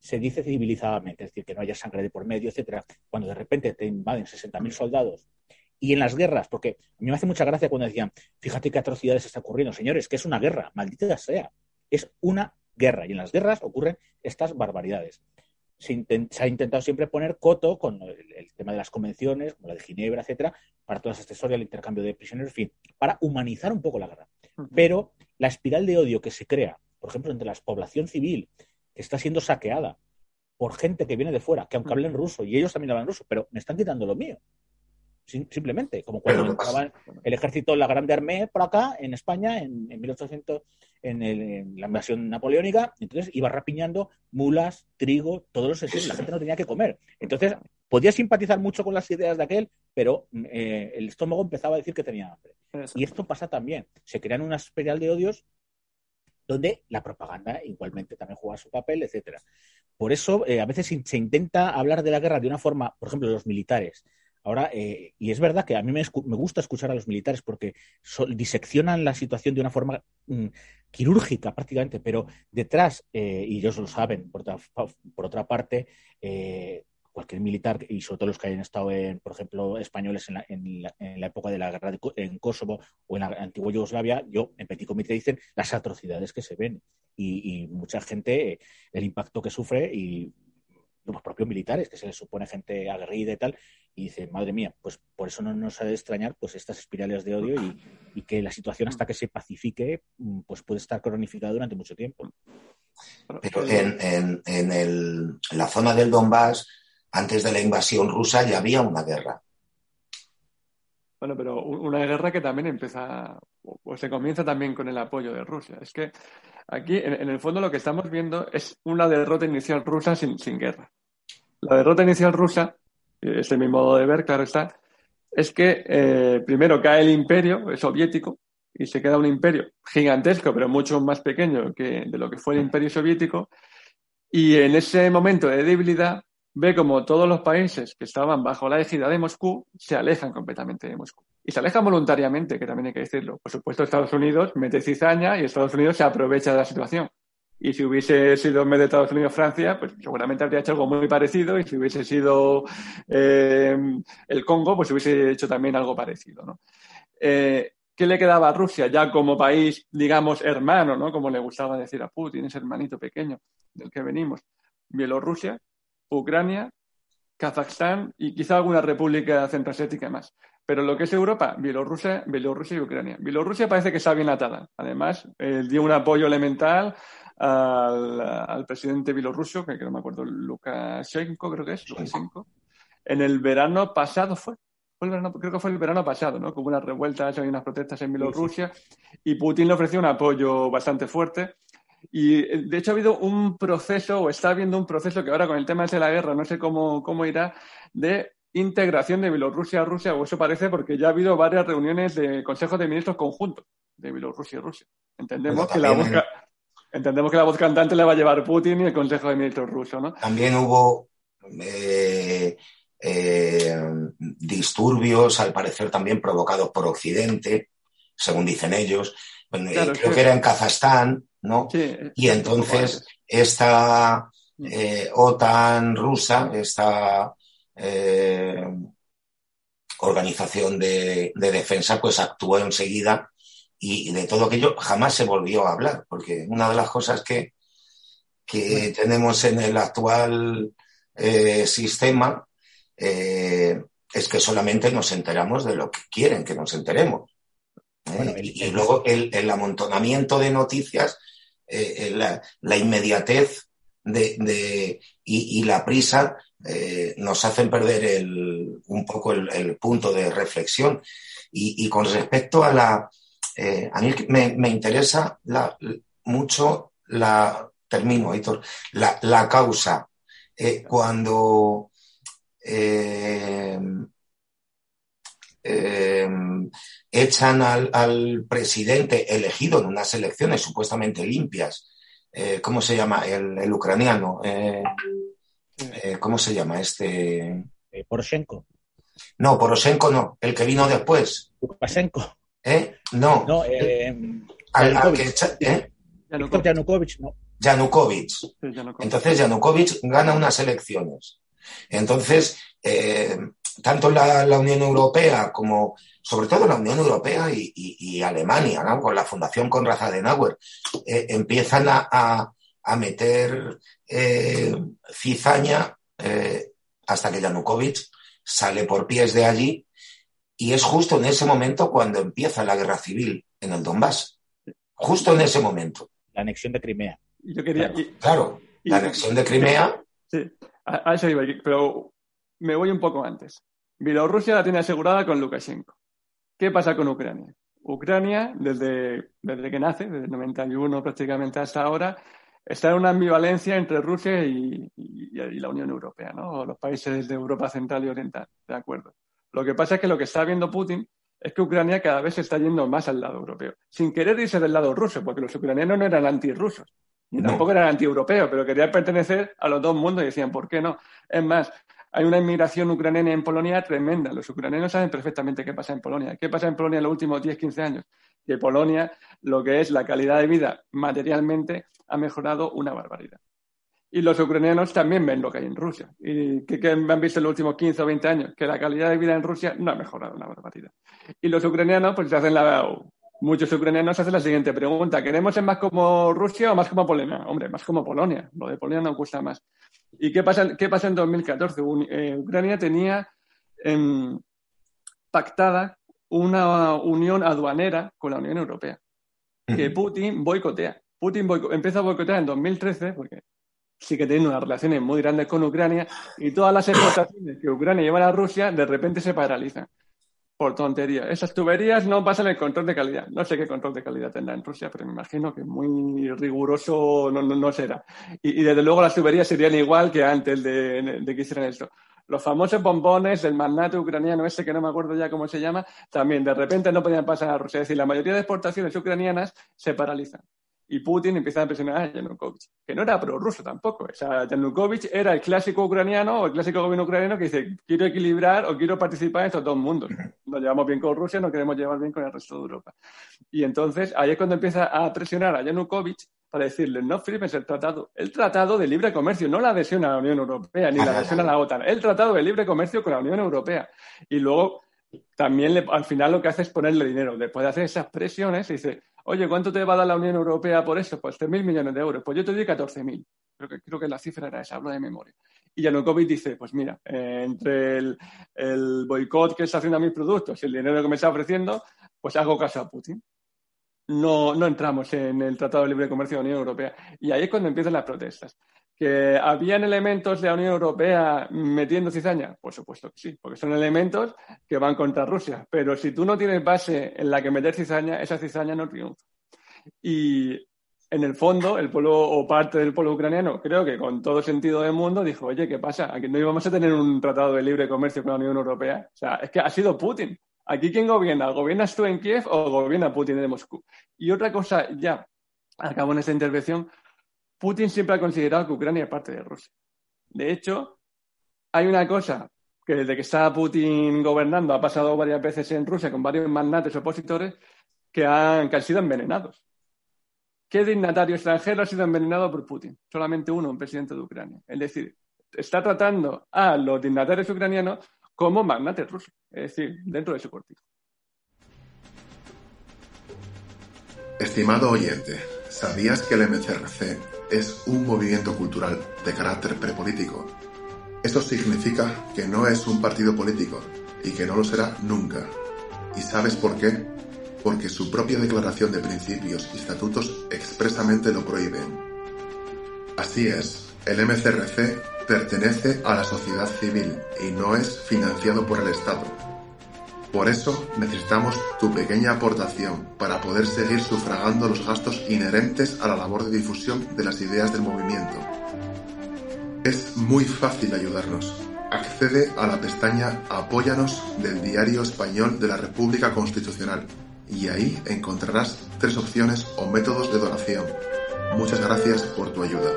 S4: se dice civilizadamente, es decir, que no haya sangre de por medio, etcétera, cuando de repente te invaden 60.000 soldados y en las guerras, porque a mí me hace mucha gracia cuando decían, fíjate qué atrocidades está ocurriendo, señores, que es una guerra, maldita sea, es una guerra y en las guerras ocurren estas barbaridades. Se, ha intentado siempre poner coto con el, tema de las convenciones, como la de Ginebra, etcétera, para toda esta historia, el intercambio de prisioneros, en fin, para humanizar un poco la guerra. Pero la espiral de odio que se crea, por ejemplo, entre la población civil, que está siendo saqueada por gente que viene de fuera, que aunque hablen ruso, y ellos también hablan ruso, pero me están quitando lo mío simplemente, como cuando entraba el ejército, la Grande Armée por acá, en España, en, 1800, en, la invasión napoleónica, entonces iba rapiñando mulas, trigo, todos los sentidos, la gente no tenía que comer. Entonces, podía simpatizar mucho con las ideas de aquel, pero eh, el estómago empezaba a decir que tenía hambre. Y esto pasa también, se crean una espiral de odios donde la propaganda igualmente también juega su papel, etcétera. Por eso, eh, a veces se intenta hablar de la guerra de una forma, por ejemplo, los militares, Ahora, eh, y es verdad que a mí me, gusta escuchar a los militares porque diseccionan la situación de una forma mm, quirúrgica prácticamente, pero detrás, eh, y ellos lo saben, por otra, parte, eh, cualquier militar, y sobre todo los que hayan estado, en, por ejemplo, españoles en la, época de la guerra en Kosovo o en la antigua Yugoslavia, yo en Petit Comité dicen las atrocidades que se ven. Y, y mucha gente, el impacto que sufre y los propios militares, que se les supone gente aguerrida y tal, y dice, madre mía, pues por eso no nos ha de extrañar pues estas espirales de odio y, que la situación hasta que se pacifique mm, pues puede estar cronificada durante mucho tiempo.
S3: Pero en, en, la zona del Donbass, antes de la invasión rusa, ya había una guerra.
S5: Bueno, pero una guerra que también empieza, o se comienza también con el apoyo de Rusia. Es que aquí, en, el fondo, lo que estamos viendo es una derrota inicial rusa sin, sin guerra. La derrota inicial rusa ese es mi modo de ver, claro está, es que eh, primero cae el imperio soviético y se queda un imperio gigantesco, pero mucho más pequeño que de lo que fue el imperio soviético. Y en ese momento de debilidad ve como todos los países que estaban bajo la égida de Moscú se alejan completamente de Moscú. Y se alejan voluntariamente, que también hay que decirlo. Por supuesto, Estados Unidos mete cizaña y Estados Unidos se aprovecha de la situación. Y si hubiese sido en vez de Estados Unidos-Francia, pues seguramente habría hecho algo muy parecido. Y si hubiese sido eh, el Congo, pues hubiese hecho también algo parecido. ¿no? Eh, ¿Qué le quedaba a Rusia ya como país, digamos, hermano, ¿no? como le gustaba decir a Putin, ese hermanito pequeño del que venimos? Bielorrusia, Ucrania, Kazajstán y quizá alguna república centroasiática más. Pero lo que es Europa, Bielorrusia, Bielorrusia y Ucrania. Bielorrusia parece que está bien atada. Además, eh, dio un apoyo elemental al, presidente bielorruso, que, no me acuerdo, Lukashenko, creo que es, Lukashenko, en el verano pasado fue. creo que fue el verano pasado, ¿no? Como unas revueltas y unas protestas en Bielorrusia, y Putin le ofreció un apoyo bastante fuerte. Y de hecho ha habido un proceso, o está habiendo un proceso que ahora con el tema de la guerra, no sé cómo, cómo irá, de integración de Bielorrusia a Rusia, o eso parece porque ya ha habido varias reuniones de consejos de ministros conjuntos de Bielorrusia y Rusia. Entendemos que la busca, Entendemos que la voz cantante le va a llevar Putin y el Consejo de Ministros ruso, ¿no?
S3: También hubo eh, eh, disturbios, al parecer también provocados por Occidente, según dicen ellos. Eh, creo que era en Kazajstán, ¿no? y entonces esta OTAN rusa, esta organización de, de, defensa, pues actuó enseguida y de todo aquello jamás se volvió a hablar, porque una de las cosas que, que tenemos en el actual eh, sistema eh, es que solamente nos enteramos de lo que quieren que nos enteremos. ¿eh? y, luego el, el, amontonamiento de noticias, la, la, inmediatez de, de y, y, la prisa nos hacen perder el, un poco el, el punto de reflexión. Y, y, con respecto a la, eh, a mí me, interesa mucho la, termino, la, causa. Eh, cuando eh, echan al, presidente elegido en unas elecciones supuestamente limpias, ¿cómo se llama? El, ucraniano. ¿Cómo se llama este?
S4: Poroshenko.
S3: No, Poroshenko no, el que vino después.
S4: Lukashenko.
S3: ¿Eh? No.
S4: No, eh,
S3: Al- al
S4: Yanukovych.
S3: que echa- ¿eh?
S4: Yanukovych, no.
S3: Yanukovych. Entonces Yanukovych gana unas elecciones. Entonces, eh, tanto la, la Unión Europea como, sobre todo la Unión Europea y, y- y Alemania, ¿no? con la Fundación Konrad Adenauer, eh, empiezan a, a- a meter eh, cizaña eh, hasta que Yanukovych sale por pies de allí y es justo en ese momento cuando empieza la guerra civil en el Donbass. Justo en ese momento.
S4: La anexión de Crimea.
S5: Yo quería, y-
S3: Claro, la anexión de Crimea
S5: Sí, a, a eso iba, pero me voy un poco antes. Bielorrusia la tiene asegurada con Lukashenko. ¿Qué pasa con Ucrania? Ucrania, desde, desde que nace, desde el 91 prácticamente hasta ahora, está en una ambivalencia entre Rusia y, y- y la Unión Europea, ¿no? O los países de Europa Central y Oriental, ¿de acuerdo? Lo que pasa es que lo que está viendo Putin es que Ucrania cada vez se está yendo más al lado europeo, sin querer irse del lado ruso, porque los ucranianos no eran antirrusos, ni
S3: No.
S5: tampoco eran antieuropeos, pero querían pertenecer a los dos mundos y decían, ¿por qué no? Es más, hay una inmigración ucraniana en Polonia tremenda. Los ucranianos saben perfectamente qué pasa en Polonia. ¿Qué pasa en Polonia en los últimos 10, 15 años? Que Polonia, lo que es la calidad de vida materialmente, ha mejorado una barbaridad. Y los ucranianos también ven lo que hay en Rusia. ¿Y qué, qué han visto en los últimos 15 o 20 años? Que la calidad de vida en Rusia no ha mejorado una barbaridad. Y los ucranianos, pues se hacen la. Muchos ucranianos hacen la siguiente pregunta: ¿queremos ser más como Rusia o más como Polonia? Hombre, más como Polonia. Lo de Polonia no gusta más. ¿Y qué pasa, qué pasa en 2014? Un- eh, Ucrania tenía em, pactada una unión aduanera con la Unión Europea que Putin boicotea. Putin boico- empieza a boicotear en 2013 porque sigue teniendo unas relaciones muy grandes con Ucrania y todas las exportaciones que Ucrania lleva a Rusia de repente se paralizan por tontería. Esas tuberías no pasan el control de calidad. No sé qué control de calidad tendrá en Rusia, pero me imagino que muy riguroso no, será. Y, y desde luego las tuberías serían igual que antes de, de que hicieran esto. Los famosos bombones del magnate ucraniano ese que no me acuerdo ya cómo se llama, también de repente no podían pasar a Rusia. Es decir, la mayoría de exportaciones ucranianas se paralizan. Y Putin empieza a presionar a Yanukovych, que no era prorruso tampoco. O sea, Yanukovych era el clásico ucraniano o el clásico gobierno ucraniano que dice, quiero equilibrar o quiero participar en estos dos mundos. Nos llevamos bien con Rusia, no queremos llevar bien con el resto de Europa. Y entonces ahí es cuando empieza a presionar a Yanukovych para decirle, no firmes el tratado, el tratado de libre comercio, no la adhesión a la Unión Europea, ni la adhesión a la OTAN, el tratado de libre comercio con la Unión Europea. Y luego también le- al final lo que hace es ponerle dinero. Después de hacer esas presiones, dice, oye, ¿cuánto te va a dar la Unión Europea por eso? Pues 3.000 millones de euros. Pues yo te doy 14.000. Creo que, creo que la cifra era esa, hablo de memoria. Y Yanukovych dice, pues mira, eh, entre el, el boicot que está haciendo a mis productos y el dinero que me está ofreciendo, pues hago caso a Putin. No, no entramos en el Tratado de Libre Comercio de la Unión Europea. Y ahí es cuando empiezan las protestas. ¿Que habían elementos de la Unión Europea metiendo cizaña? Por supuesto que sí, porque son elementos que van contra Rusia. Pero si tú no tienes base en la que meter cizaña, esa cizaña no triunfa. Y en el fondo, el pueblo o parte del pueblo ucraniano, creo que con todo sentido del mundo, dijo, oye, ¿qué pasa? Aquí no íbamos a tener un tratado de libre comercio con la Unión Europea. O sea, es que ha sido Putin. Aquí quién gobierna, ¿gobiernas tú en Kiev o gobierna Putin de Moscú? Y otra cosa, ya, acabo en esta intervención, Putin siempre ha considerado que Ucrania es parte de Rusia. De hecho, hay una cosa que desde que está Putin gobernando ha pasado varias veces en Rusia con varios magnates opositores que han, que han sido envenenados. ¿Qué dignatario extranjero ha sido envenenado por Putin? Solamente uno, un presidente de Ucrania. Es decir, está tratando a los dignatarios ucranianos como magnates rusos, es decir, dentro de su cortijo.
S2: Estimado oyente, ¿sabías que el MCRC es un movimiento cultural de carácter prepolítico? Esto significa que no es un partido político y que no lo será nunca. ¿Y sabes por qué? Porque su propia declaración de principios y estatutos expresamente lo prohíben. Así es, el MCRC pertenece a la sociedad civil y no es financiado por el Estado. Por eso necesitamos tu pequeña aportación para poder seguir sufragando los gastos inherentes a la labor de difusión de las ideas del movimiento. Es muy fácil ayudarnos. Accede a la pestaña Apóyanos del Diario Español de la República Constitucional y ahí encontrarás tres opciones o métodos de donación. Muchas gracias por tu ayuda.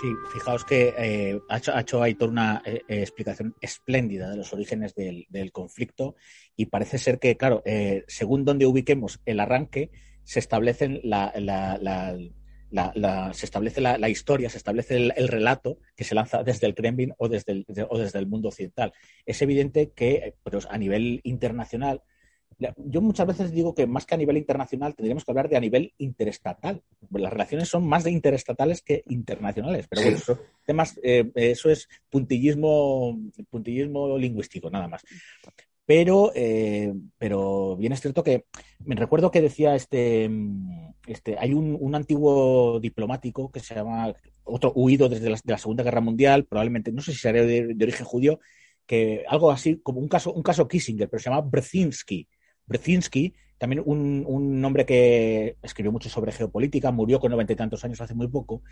S4: Sí, fijaos que eh, ha, hecho, Aitor una eh, eh, explicación espléndida de los orígenes del, conflicto y parece ser que, claro, eh, según donde ubiquemos el arranque, se establecen la, la, la, se establece la, historia, se establece el, el, relato que se lanza desde el Kremlin o desde el, o desde el mundo occidental. Es evidente que pues, a nivel internacional yo muchas veces digo que más que a nivel internacional tendríamos que hablar de a nivel interestatal. Las relaciones son más de interestatales que internacionales, pero bueno, eso, temas, eh, eso es puntillismo, puntillismo lingüístico, nada más. Pero, eh, pero bien es cierto que me recuerdo que decía este, este hay un, un antiguo diplomático que se llama, otro huido desde la, de la Segunda Guerra Mundial, probablemente, no sé si sería de, de origen judío, que algo así como un caso, un caso Kissinger, pero se llama Brzezinski Brzezinski, también un, un, hombre que escribió mucho sobre geopolítica, murió con noventa y tantos años hace muy poco,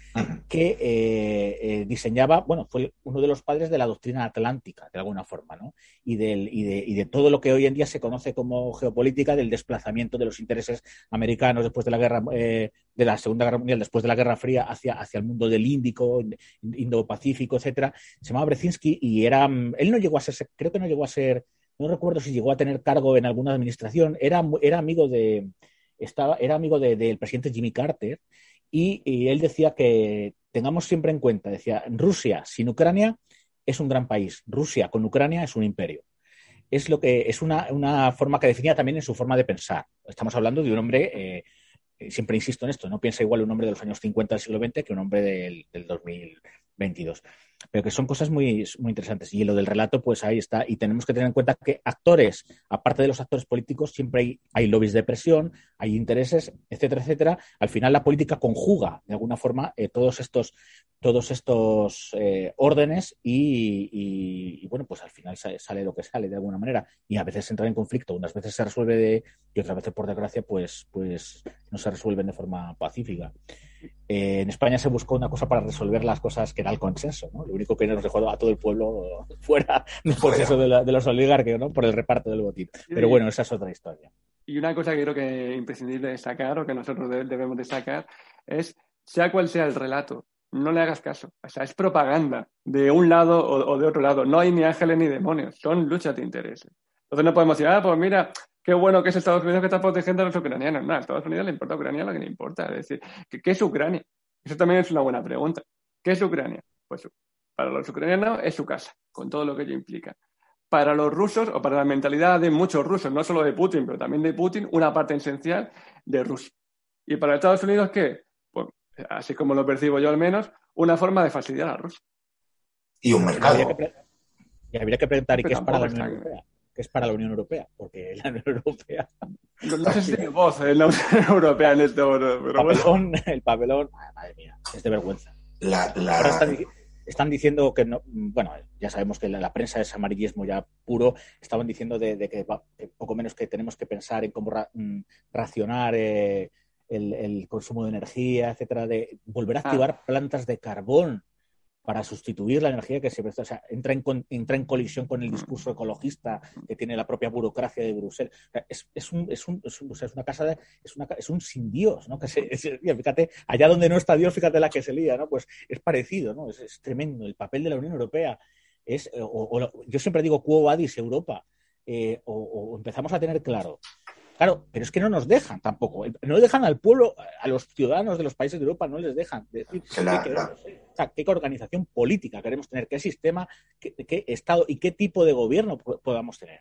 S4: que eh, eh, diseñaba, bueno, fue uno de los padres de la doctrina atlántica, de alguna forma, ¿no? Y, del, y, de, y de todo lo que hoy en día se conoce como geopolítica, del desplazamiento de los intereses americanos después de la guerra, eh, de la Segunda Guerra Mundial, después de la Guerra Fría, hacia, hacia el mundo del Índico, Indo-Pacífico, etcétera. Se llamaba Brzezinski y era, él no llegó a ser, creo que no llegó a ser no recuerdo si llegó a tener cargo en alguna administración, era, era amigo de estaba, era amigo del de, de presidente Jimmy Carter y, y, él decía que tengamos siempre en cuenta, decía, Rusia sin Ucrania es un gran país, Rusia con Ucrania es un imperio. Es lo que es una, una forma que definía también en su forma de pensar. Estamos hablando de un hombre, eh, siempre insisto en esto, no piensa igual un hombre de los años 50 del siglo XX que un hombre del, del 2022 pero que son cosas muy, muy interesantes. Y lo del relato, pues ahí está. Y tenemos que tener en cuenta que actores, aparte de los actores políticos, siempre hay, hay lobbies de presión, hay intereses, etcétera, etcétera. Al final la política conjuga, de alguna forma, eh, todos estos, todos estos eh, órdenes y, bueno, pues al final sale, sale, lo que sale de alguna manera. Y a veces entra en conflicto, unas veces se resuelve de, y otras veces, por desgracia, pues, pues no se resuelven de forma pacífica. Eh, en España se buscó una cosa para resolver las cosas que era el consenso, ¿no? Lo único que nos dejó a todo el pueblo fuera del consenso de, la, de, los oligarcas, ¿no? Por el reparto del botín. Pero bueno, esa es otra historia.
S5: Y una cosa que creo que es imprescindible destacar o que nosotros debemos destacar es, sea cual sea el relato, no le hagas caso. O sea, es propaganda de un lado o, o de otro lado. No hay ni ángeles ni demonios, son luchas de intereses. Entonces no podemos decir, ah, pues mira, qué bueno que es Estados Unidos que está protegiendo a los ucranianos. No, a Estados Unidos le importa a Ucrania lo que le importa. Es decir, ¿qué, ¿qué, es Ucrania? Eso también es una buena pregunta. ¿Qué es Ucrania? Pues para los ucranianos es su casa, con todo lo que ello implica. Para los rusos, o para la mentalidad de muchos rusos, no solo de Putin, pero también de Putin, una parte esencial de Rusia. ¿Y para Estados Unidos qué? Pues, así como lo percibo yo al menos, una forma de fastidiar a Rusia.
S3: Y un mercado.
S4: Y habría que preguntar, ¿y qué es para la Unión Europea? que es para la Unión Europea, porque la Unión Europea.
S5: No, no sé si tiene voz en la Unión Europea en este momento, pero
S4: el papelón, bueno. el papelón, madre mía, es de vergüenza.
S3: La, la...
S4: Están, están, diciendo que no, bueno, ya sabemos que la, la, prensa es amarillismo ya puro, estaban diciendo de, de que, que, poco menos que tenemos que pensar en cómo ra, mm, racionar eh, el, el, consumo de energía, etcétera, de volver a activar ah. plantas de carbón para sustituir la energía que se o sea, entra en, entra en colisión con el discurso ecologista que tiene la propia burocracia de Bruselas. O sea, es, un, casa es, un sin Dios, ¿no? Que se, fíjate, allá donde no está Dios, fíjate la que se lía, ¿no? Pues es parecido, ¿no? Es, tremendo. El papel de la Unión Europea es, o, o, yo siempre digo, quo vadis Europa, eh, o empezamos a tener claro Claro, pero es que no nos dejan tampoco. No dejan al pueblo, a los ciudadanos de los países de Europa, no les dejan decir
S3: claro,
S4: qué, queremos, o sea, qué organización política queremos tener, qué sistema, qué, qué, Estado y qué tipo de gobierno podamos tener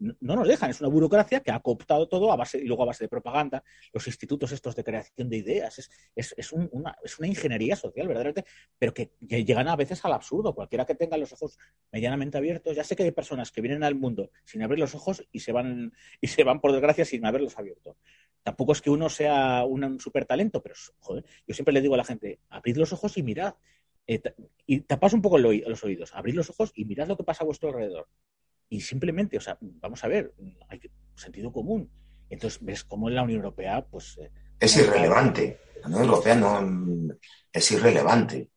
S4: no nos dejan. Es una burocracia que ha cooptado todo a base, y luego a base de propaganda, los institutos estos de creación de ideas. Es, es, es, un, una, es una, ingeniería social, verdaderamente, pero que, llegan a veces al absurdo. Cualquiera que tenga los ojos medianamente abiertos, ya sé que hay personas que vienen al mundo sin abrir los ojos y se van, y se van por desgracia, sin haberlos abierto. Tampoco es que uno sea un, super talento, pero joder, yo siempre le digo a la gente, abrid los ojos y mirad. Eh, y tapad un poco los oídos, abrid los ojos y mirad lo que pasa a vuestro alrededor y simplemente, o sea, vamos a ver, hay sentido común. Entonces ves cómo en la Unión Europea, pues... Eh,
S3: es irrelevante. La Unión Europea no es irrelevante.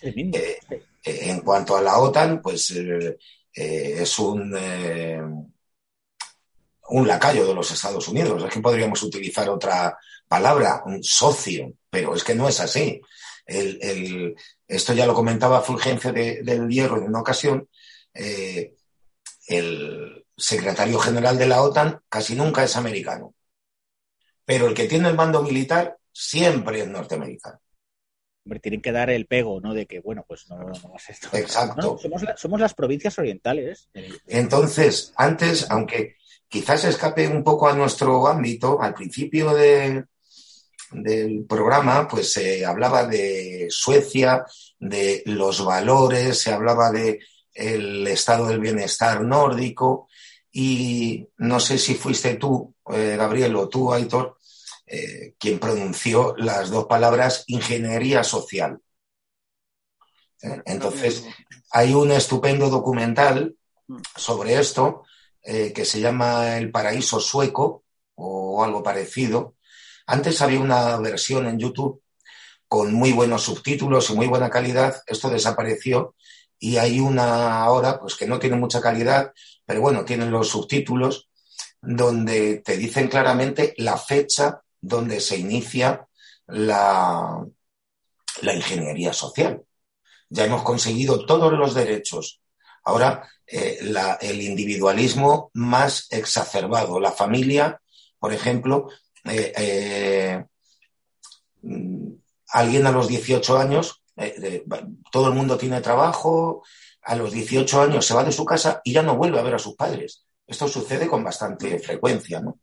S4: Es eh,
S3: en cuanto a la OTAN, pues eh, es un, eh, un lacayo de los Estados Unidos. Es que podríamos utilizar otra palabra, un socio, pero es que no es así. esto ya lo comentaba Fulgencio del Hierro en una ocasión. Eh, el secretario general de la OTAN casi nunca es americano, pero el que tiene el mando militar siempre es norteamericano.
S4: Hombre, tienen que dar el pego, ¿no? De que, bueno, pues no, no esto.
S3: Exacto.
S4: somos, las provincias orientales.
S3: Entonces, antes, aunque quizás escape un poco a nuestro ámbito, al principio del programa, pues se hablaba de Suecia, de los valores, se hablaba de el estado del bienestar nórdico y no sé si fuiste tú, eh, Gabriel, o tú, Aitor, eh, quien pronunció las dos palabras ingeniería social. Eh, entonces, hay un estupendo documental sobre esto que se llama El paraíso sueco o algo parecido. Antes había una versión en YouTube con muy buenos subtítulos y muy buena calidad. Esto desapareció y hay una ahora pues que no tiene mucha calidad, pero bueno, tienen los subtítulos donde te dicen claramente la fecha donde se inicia la, la ingeniería social. Ya hemos conseguido todos los derechos. Ahora, eh, el individualismo más exacerbado. La familia, por ejemplo, eh, eh, mm, alguien a los 18 años eh, todo el mundo tiene trabajo, a los 18 años se va de su casa y ya no vuelve a ver a sus padres. Esto sucede con bastante frecuencia, ¿no?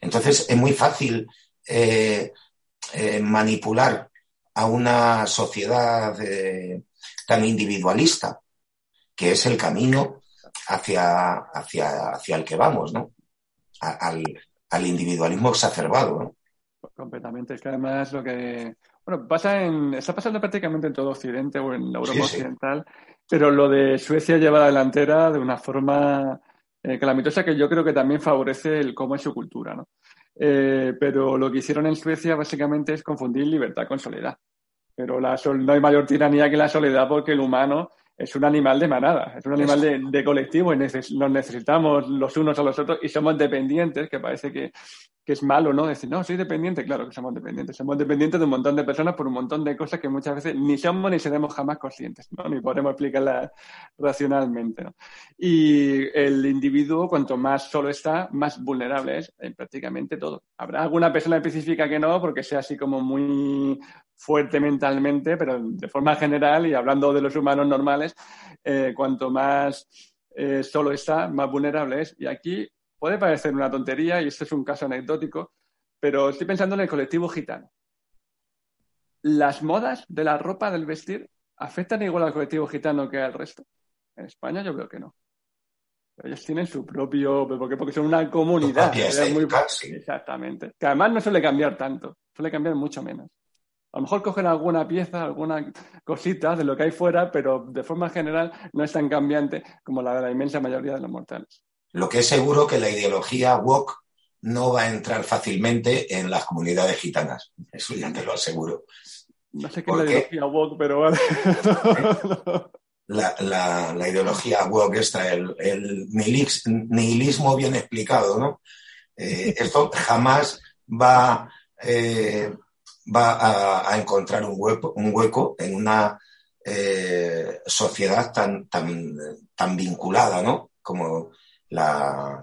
S3: Entonces es muy fácil eh, eh, manipular a una sociedad tan individualista, que es el camino hacia, hacia, hacia el que vamos, al, al, individualismo exacerbado, ¿no?
S5: Completamente. Es que además lo que bueno, pasa en, está pasando prácticamente en todo Occidente o en la Europa Occidental, pero lo de Suecia lleva la delantera de una forma eh, calamitosa que yo creo que también favorece el cómo es su cultura, ¿no? Eh, pero lo que hicieron en Suecia básicamente es confundir libertad con soledad. Pero la no hay mayor tiranía que la soledad porque el humano es un animal de manada, es un animal de, colectivo y nos necesitamos los unos a los otros y somos dependientes, que parece que, es malo, ¿no? Decir, no, soy dependiente, claro que somos dependientes. Somos dependientes de un montón de personas por un montón de cosas que muchas veces ni somos ni seremos jamás conscientes, ¿no? Ni podemos explicarlas racionalmente, ¿no? Y el individuo, cuanto más solo está, más vulnerable es en prácticamente todo. Habrá alguna persona específica que no, porque sea así como muy fuerte mentalmente, pero de forma general y hablando de los humanos normales, eh, cuanto más eh, solo está, más vulnerable es. Y aquí puede parecer una tontería, y esto es un caso anecdótico, pero estoy pensando en el colectivo gitano. ¿Las modas de la ropa, del vestir, afectan igual al colectivo gitano que al resto? En España yo creo que no. Ellos tienen su propio, porque, porque son una comunidad.
S3: Muy...
S5: Exactamente. Que además no suele cambiar tanto, suele cambiar mucho menos. A lo mejor cogen alguna pieza, alguna cosita de lo que hay fuera, pero de forma general no es tan cambiante como la de la inmensa mayoría de los mortales.
S3: Lo que es seguro que la ideología woke no va a entrar fácilmente en las comunidades gitanas. Eso ya te lo aseguro.
S5: No sé qué es la ideología woke, pero vale.
S3: La, ideología woke está, el, el, nihilismo bien explicado, ¿no? Eh, esto jamás va eh, va a, encontrar un hueco, un hueco en una eh, sociedad tan, tan, tan vinculada, ¿no? Como la,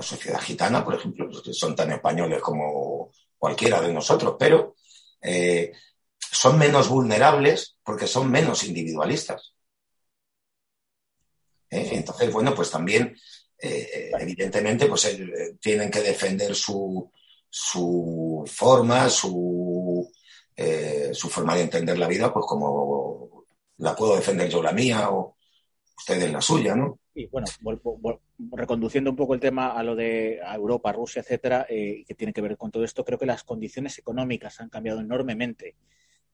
S3: sociedad gitana, por ejemplo, que son tan españoles como cualquiera de nosotros, pero eh, son menos vulnerables porque son menos individualistas. ¿Eh? Entonces, bueno, pues también, evidentemente, pues tienen que defender su, su forma, su, eh, su forma de entender la vida, pues como la puedo defender yo la mía o ustedes la suya, ¿no?
S4: Y bueno, reconduciendo un poco el tema a lo de Europa, Rusia, etcétera, eh, que tiene que ver con todo esto, creo que las condiciones económicas han cambiado enormemente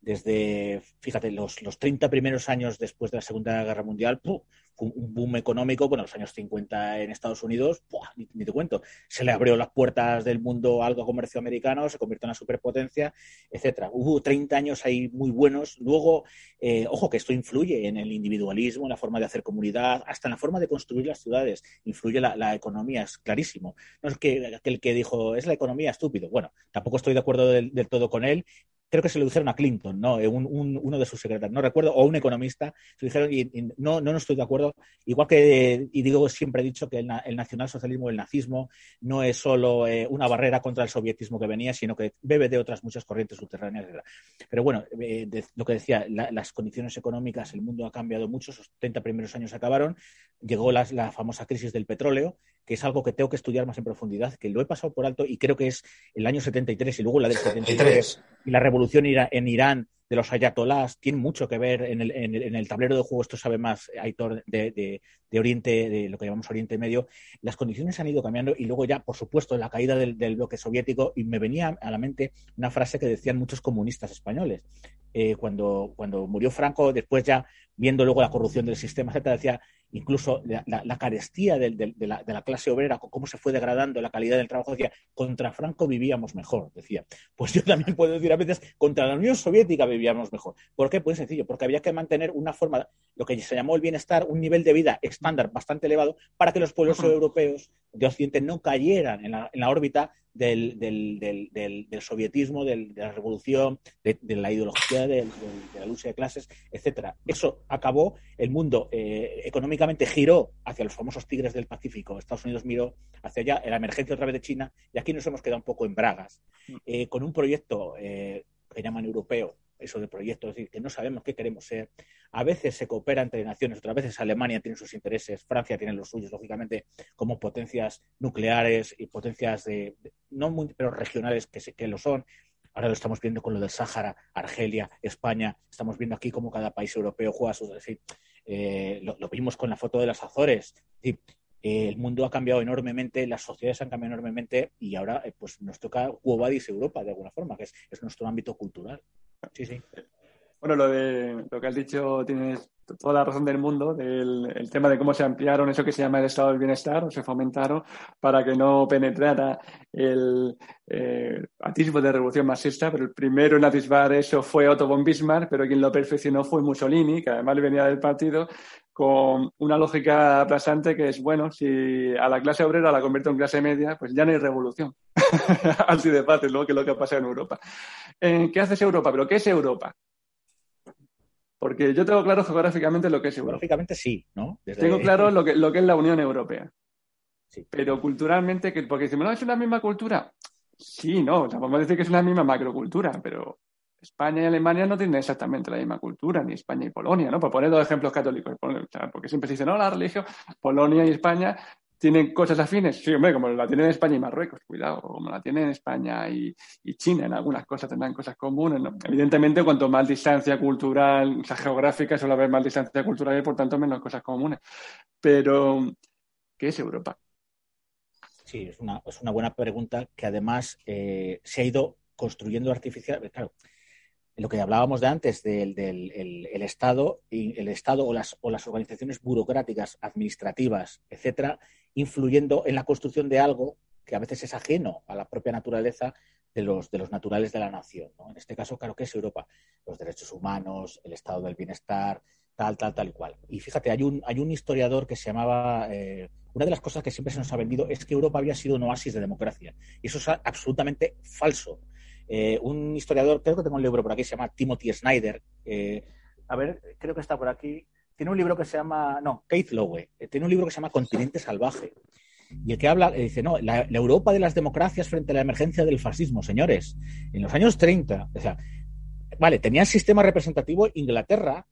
S4: desde, fíjate, los, los 30 primeros años después de la Segunda Guerra Mundial, fue un boom económico, bueno, los años 50 en Estados Unidos, ni, te cuento, se le abrió las puertas del mundo al comercio americano, se convirtió en una superpotencia, etcétera. Hubo 30 años ahí muy buenos. Luego, eh, ojo, que esto influye en el individualismo, en la forma de hacer comunidad, hasta en la forma de construir las ciudades. Influye la, economía, es clarísimo. No es que aquel que dijo, es la economía estúpido. Bueno, tampoco estoy de acuerdo del todo con él, creo que se lo dijeron a Clinton, ¿no? Eh, uno de sus secretarios, no recuerdo, o un economista, se dijeron y, no, no, estoy de acuerdo. Igual que, y digo, siempre he dicho que el, el nacionalsocialismo, el nazismo, no es solo eh, una barrera contra el sovietismo que venía, sino que bebe de otras muchas corrientes subterráneas. Pero bueno, eh, lo que decía, las condiciones económicas, el mundo ha cambiado mucho, esos 30 primeros años acabaron, llegó la, la famosa crisis del petróleo, que es algo que tengo que estudiar más en profundidad, que lo he pasado por alto y creo que es el año 73 y luego la del 73 y la revolución en Irán de los ayatolás tiene mucho que ver en el, tablero de juego, esto sabe más Aitor de, Oriente, de lo que llamamos Oriente Medio, las condiciones han ido cambiando y luego ya, por supuesto, la caída del, bloque soviético y me venía a la mente una frase que decían muchos comunistas españoles. Eh, cuando, cuando murió Franco, después ya viendo luego la corrupción del sistema, etcétera, decía incluso la, carestía de, la, clase obrera, cómo se fue degradando la calidad del trabajo, decía, contra Franco vivíamos mejor, decía. Pues yo también puedo decir a veces, contra la Unión Soviética vivíamos mejor. ¿Por qué? Pues sencillo, porque había que mantener una forma, lo que se llamó el bienestar, un nivel de vida estándar bastante elevado para que los pueblos europeos de Occidente no cayeran en la, órbita del, del, sovietismo, de la revolución, de, la ideología de, la lucha de clases, etcétera. Eso acabó, el mundo eh, económicamente giró hacia los famosos tigres del Pacífico, Estados Unidos miró hacia allá, la emergencia otra vez de China, y aquí nos hemos quedado un poco en bragas, mm. eh, con un proyecto eh, que llaman europeo, eso de proyectos, es decir, que no sabemos qué queremos ser. A veces se coopera entre naciones, otras veces Alemania tiene sus intereses, Francia tiene los suyos, lógicamente, como potencias nucleares y potencias de, no muy, pero regionales que, que lo son. Ahora lo estamos viendo con lo del Sáhara, Argelia, España. Estamos viendo aquí cómo cada país europeo juega su. Eh, lo, vimos con la foto de las Azores. Eh, el mundo ha cambiado enormemente, las sociedades han cambiado enormemente y ahora eh, pues nos toca Cuobadis Europa de alguna forma, que es nuestro ámbito cultural. Sí, sí.
S5: Bueno, lo de lo que has dicho tienes toda la razón del mundo, del el tema de cómo se ampliaron eso que se llama el estado del bienestar, o se fomentaron para que no penetrara el eh, atisbo de revolución marxista, pero el primero en atisbar eso fue Otto von Bismarck, pero quien lo perfeccionó fue Mussolini, que además venía del partido, con una lógica aplastante que es, bueno, si a la clase obrera la convierto en clase media, pues ya no hay revolución. Así de fácil, ¿no? Que es lo que ha pasado en Europa. Eh, ¿Qué hace Europa? ¿Pero qué es Europa? Porque yo tengo claro geográficamente lo que es Europa.
S4: Geográficamente sí, ¿no?
S5: Tengo claro lo que, lo que es la Unión Europea. Sí. Pero culturalmente, porque decimos, no, es una misma cultura. Sí, no, o sea, podemos decir que es una misma macrocultura, pero España y Alemania no tienen exactamente la misma cultura, ni España y Polonia, ¿no? Por poner dos ejemplos católicos, porque siempre se dice, no, la religión, Polonia y España tienen cosas afines. Sí, hombre, como la tienen España y Marruecos, cuidado, como la tienen España y, China, en algunas cosas tendrán cosas comunes. Evidentemente, cuanto más distancia cultural, o sea, geográfica, suele haber más distancia cultural y por tanto menos cosas comunes. Pero, ¿qué es Europa?
S4: Sí, es una, es una buena pregunta que además eh, se ha ido construyendo artificial. Claro, lo que hablábamos de antes del, el, Estado y el Estado o las, o las organizaciones burocráticas, administrativas, etcétera, influyendo en la construcción de algo que a veces es ajeno a la propia naturaleza de los, de los naturales de la nación. En este caso, claro que es Europa. Los derechos humanos, el estado del bienestar, tal, tal, tal y cual. Y fíjate, hay un, hay un historiador que se llamaba. Eh, una de las cosas que siempre se nos ha vendido es que Europa había sido un oasis de democracia. Y eso es absolutamente falso. Eh, un historiador, creo que tengo un libro por aquí, se llama Timothy Snyder. A ver, creo que está por aquí. Tiene un libro que se llama, no, Keith Lowe. Eh, tiene un libro que se llama Continente Salvaje. Y el que habla, dice, no, la, Europa de las democracias frente a la emergencia del fascismo, señores. En los años 30, o sea, vale, tenía el sistema representativo Inglaterra,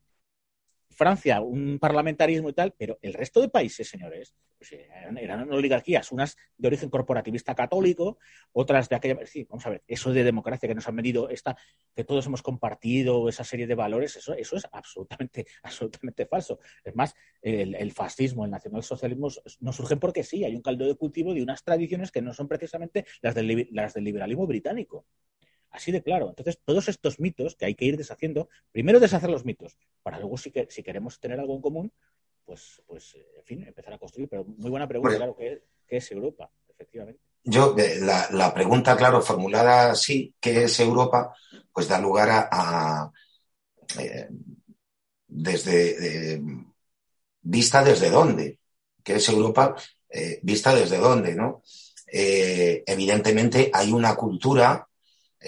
S4: Francia un parlamentarismo y tal, pero el resto de países, señores, pues eran, oligarquías, unas de origen corporativista católico, otras de aquella. Sí, vamos a ver, eso de democracia que nos han venido, esta, que todos hemos compartido, esa serie de valores, eso, eso es absolutamente, absolutamente falso. Es más, el, fascismo, el nacionalsocialismo no surgen porque sí, hay un caldo de cultivo de unas tradiciones que no son precisamente las del, las del liberalismo británico. Así de claro. Entonces, todos estos mitos que hay que ir deshaciendo, primero deshacer los mitos, para luego, si, si queremos tener algo en común, pues, pues, en fin, empezar a construir. Pero muy buena pregunta, claro, ¿qué, es Europa? Efectivamente.
S3: Yo, eh, la, pregunta, claro, formulada así, ¿qué es Europa? Pues da lugar a, eh, desde eh, vista desde dónde, ¿qué es Europa? vista desde dónde, ¿no? evidentemente hay una cultura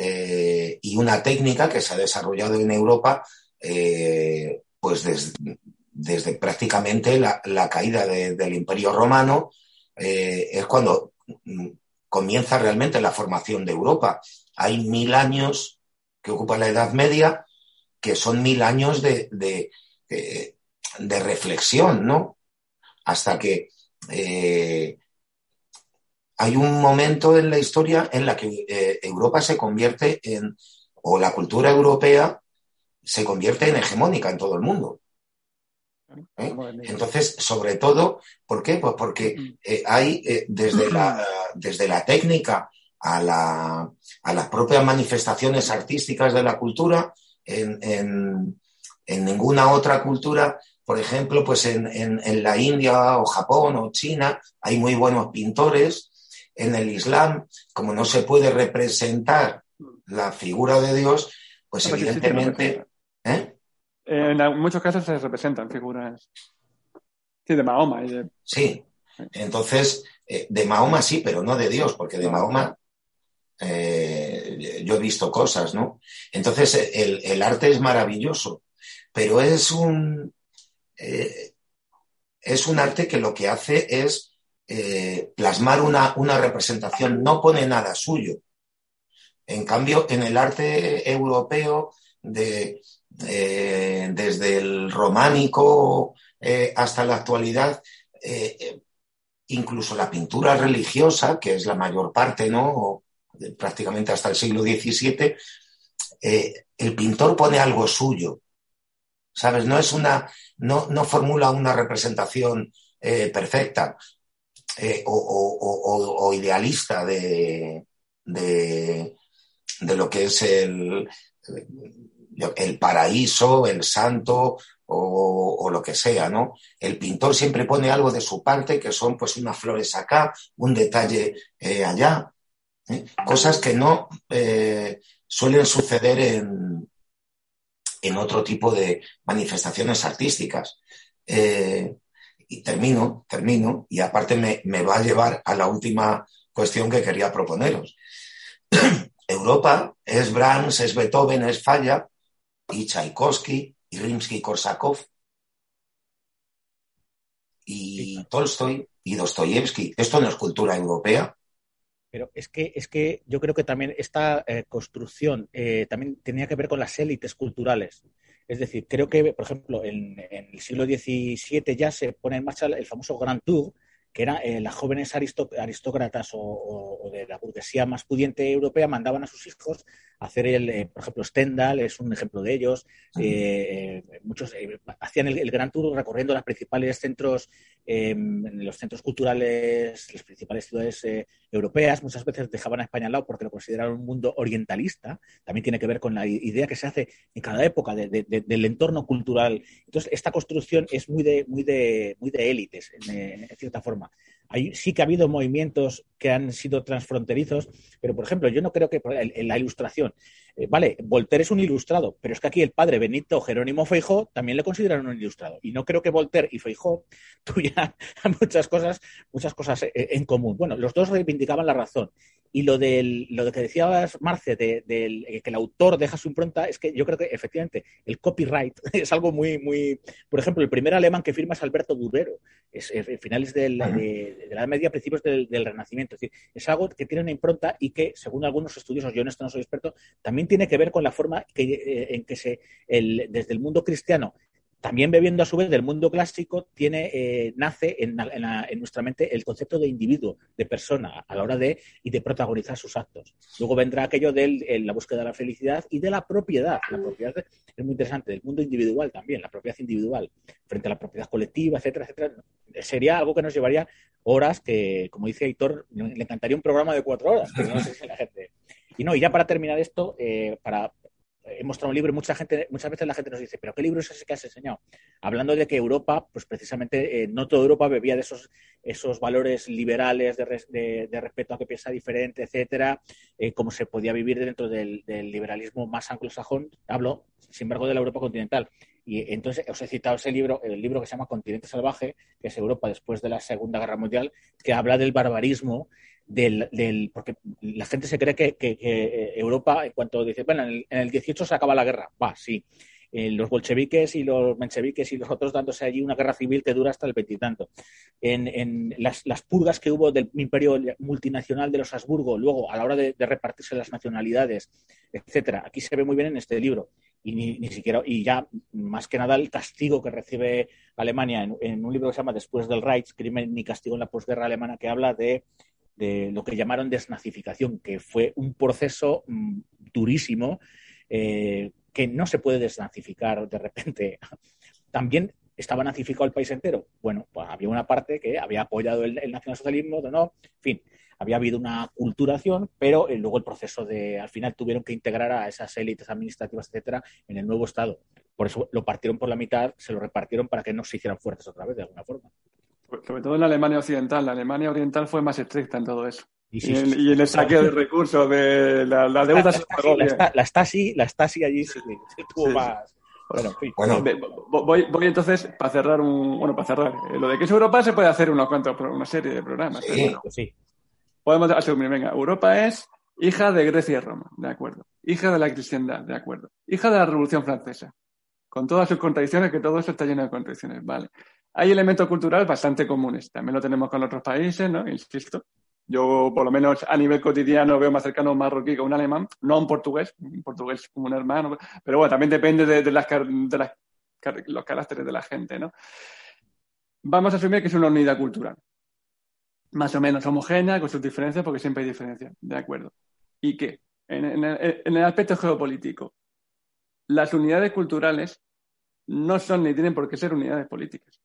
S3: eh, y una técnica que se ha desarrollado en Europa, eh, pues desde, prácticamente la, caída del Imperio Romano, eh, es cuando mm, comienza realmente la formación de Europa. Hay mil años que ocupa la Edad Media, que son mil años de, de, de reflexión, ¿no? Hasta que hay un momento en la historia en la que eh, Europa se convierte en, o la cultura europea se convierte en hegemónica en todo el mundo. ¿Eh? Entonces, sobre todo, ¿por qué? Pues porque eh, hay desde, la, desde la técnica a, la, a, las propias manifestaciones artísticas de la cultura, en, en, en ninguna otra cultura, por ejemplo, pues en, en, la India o Japón o China, hay muy buenos pintores en el Islam, como no se puede representar la figura de Dios, pues evidentemente... ¿eh?
S5: En muchos casos se representan figuras sí, de Mahoma.
S3: Sí, entonces, eh, de Mahoma sí, pero no de Dios, porque de Mahoma eh, yo he visto cosas, ¿no? Entonces, el, el arte es maravilloso, pero es un, es un arte que lo que hace es eh, plasmar una, una, representación, no pone nada suyo. En cambio, en el arte europeo, de, eh, desde el románico eh, hasta la actualidad, incluso la pintura religiosa, que es la mayor parte, ¿no? prácticamente hasta el siglo XVII, el pintor pone algo suyo. ¿Sabes? No es una, no, no formula una representación perfecta, eh, o, idealista de, de, lo que es el, el paraíso, el santo o, lo que sea, ¿no? El pintor siempre pone algo de su parte, que son pues unas flores acá, un detalle eh, allá, ¿eh? cosas que no suelen suceder en, en otro tipo de manifestaciones artísticas y termino, termino, y aparte me, me va a llevar a la última cuestión que quería proponeros. Europa es Brahms, es Beethoven, es Falla, y Tchaikovsky, y Rimsky-Korsakov, y Tolstoy, y Dostoyevsky. Esto no es cultura europea.
S4: Pero es que, es que yo creo que también esta eh, construcción eh, también tenía que ver con las élites culturales. Es decir, creo que, por ejemplo, en, el siglo XVII ya se pone en marcha el famoso Grand Tour, que era eh, las jóvenes aristócratas o, de la burguesía más pudiente europea mandaban a sus hijos a hacer el, eh, por ejemplo, Stendhal es un ejemplo de ellos. Eh, muchos hacían el, Grand Tour recorriendo los principales centros, em, los centros culturales, las principales ciudades europeas. Muchas veces dejaban a España al lado porque lo consideraban un mundo orientalista. También tiene que ver con la idea que se hace en cada época del entorno cultural. Entonces, esta construcción es muy de, muy de, muy de élites, en, cierta forma. Ahí sí que ha habido movimientos que han sido transfronterizos, pero por ejemplo, yo no creo que en la ilustración, eh, vale, Voltaire es un ilustrado, pero es que aquí el padre Benito Jerónimo Feijó también le consideran un ilustrado. Y no creo que Voltaire y Feijó tuvieran muchas cosas, muchas cosas eh, en común. Bueno, los dos reivindicaban la razón. Y lo, del, lo de que decías, Marce, de, que el autor deja su impronta, es que yo creo que efectivamente el copyright es algo muy, muy. Por ejemplo, el primer alemán que firma es Alberto Durero, es, finales de, la Edad Media, principios del, Renacimiento. Es decir, es algo que tiene una impronta y que, según algunos estudiosos, yo en esto no soy experto, también tiene que ver con la forma que, eh, en que se, desde el mundo cristiano también bebiendo a su vez del mundo clásico, tiene, eh, nace en, nuestra mente el concepto de individuo, de persona, a la hora de, y de protagonizar sus actos. Luego vendrá aquello de la búsqueda de la felicidad y de la propiedad. La propiedad es muy interesante, del mundo individual también, la propiedad individual, frente a la propiedad colectiva, etcétera, etcétera. Sería algo que nos llevaría horas que, como dice Aitor, le encantaría un programa de cuatro horas, pero no sé si la gente... Y no, y ya para terminar esto, eh, para, he mostrado un libro y mucha gente, muchas veces la gente nos dice, pero ¿qué libro es ese que has enseñado? Hablando de que Europa, pues precisamente eh, no toda Europa bebía de esos, esos valores liberales de, de, respeto a que piensa diferente, etcétera, eh, como se podía vivir dentro del, liberalismo más anglosajón. Hablo, sin embargo, de la Europa continental. Y entonces os he citado ese libro, el libro que se llama Continente Salvaje, que es Europa después de la Segunda Guerra Mundial, que habla del barbarismo del, porque la gente se cree que, que, Europa, en cuanto dice, bueno, en el, en el 18 se acaba la guerra, va, sí, eh, los bolcheviques y los mencheviques y los otros dándose allí una guerra civil que dura hasta el veintitanto. En, en las, las, purgas que hubo del imperio multinacional de los Habsburgo, luego a la hora de, repartirse las nacionalidades, etcétera. Aquí se ve muy bien en este libro. Y ni, ni siquiera, y ya más que nada el castigo que recibe Alemania en, en, un libro que se llama Después del Reich, Crimen y castigo en la posguerra alemana, que habla de, de lo que llamaron desnazificación, que fue un proceso mm, durísimo eh, que no se puede desnazificar de repente. También estaba nazificado el país entero. Bueno, pues había una parte que había apoyado el, nacionalsocialismo, no, en fin, había habido una culturación, pero eh, luego el proceso de, al final tuvieron que integrar a esas élites administrativas, etcétera, en el nuevo Estado. Por eso lo partieron por la mitad, se lo repartieron para que no se hicieran fuertes otra vez, de alguna forma.
S5: Sobre todo en la Alemania Occidental. La Alemania Oriental fue más estricta en todo eso. Y, en, el saqueo de recursos de la, la deuda
S4: la, la, Stasi, la Stasi allí se, tuvo más.
S5: Bueno, Voy, voy, entonces para cerrar un. Bueno, para cerrar. Eh, lo de que es Europa se puede hacer unos cuantos, una serie de programas.
S3: Sí, sí.
S5: Podemos asumir, venga, Europa es hija de Grecia y Roma, de acuerdo. Hija de la cristiandad, de acuerdo. Hija de la Revolución Francesa, con todas sus contradicciones, que todo eso está lleno de contradicciones, vale. Hay elementos culturales bastante comunes. También lo tenemos con otros países, ¿no? Insisto. Yo, por lo menos a nivel cotidiano, veo más cercano a un marroquí que a un alemán, no a un portugués, un portugués como un hermano, pero bueno, también depende de, los caracteres de la gente, ¿no? Vamos a asumir que es una unidad cultural, más o menos homogénea, con sus diferencias, porque siempre hay diferencias, ¿de acuerdo? ¿Y qué? En el aspecto geopolítico, las unidades culturales no son ni tienen por qué ser unidades políticas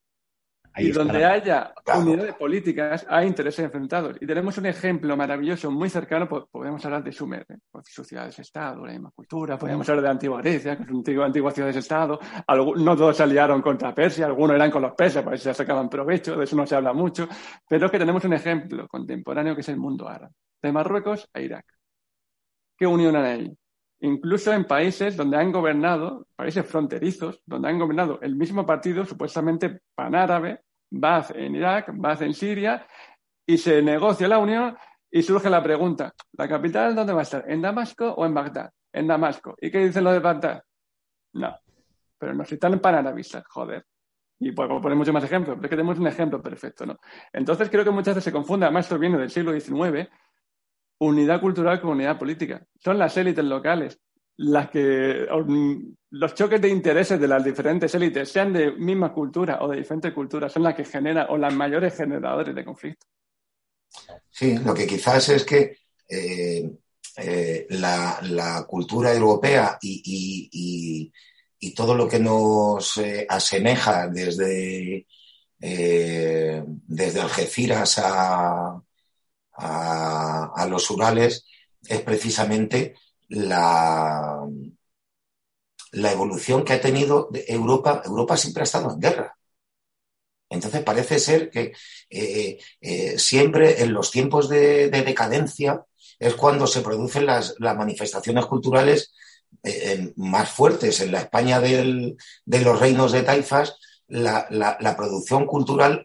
S5: y donde haya unidades políticas, hay intereses enfrentados. Y tenemos un ejemplo maravilloso, muy cercano, podemos hablar de Sumer, ¿eh? Pues sus ciudades-estado, la misma cultura, podemos hablar de Antigua Grecia, que es una antigua, ciudades-estado. No todos se aliaron contra Persia, algunos eran con los persas, por eso se sacaban provecho, de eso no se habla mucho. Pero que tenemos un ejemplo contemporáneo que es el mundo árabe, de Marruecos a Irak. ¿Qué unión hay ahí? Incluso en países donde han gobernado, países fronterizos, donde han gobernado el mismo partido supuestamente panárabe, Baz en Irak, Baz en Siria, y se negocia la unión y surge la pregunta, ¿la capital dónde va a estar? ¿En Damasco o en Bagdad? En Damasco. ¿Y qué dicen los de Bagdad? No, pero nos están panarabistas, joder. Y puedo poner muchos más ejemplos, pero es que tenemos un ejemplo perfecto, ¿no? Entonces creo que muchas veces se confunde, además esto viene del siglo XIX, unidad cultural con unidad política. Son las élites locales las que los choques de intereses de las diferentes élites, sean de misma cultura o de diferentes culturas, son las que generan o las mayores generadores de conflicto.
S3: Sí, lo que quizás es que eh, eh, la, cultura europea y, todo lo que nos eh, asemeja desde, desde Algeciras a, a, los Urales es precisamente la, la evolución que ha tenido Europa. Europa siempre ha estado en guerra. Entonces parece ser que eh, eh, siempre en los tiempos de, decadencia es cuando se producen las, manifestaciones culturales eh, más fuertes. En la España de los reinos de taifas, la, la producción cultural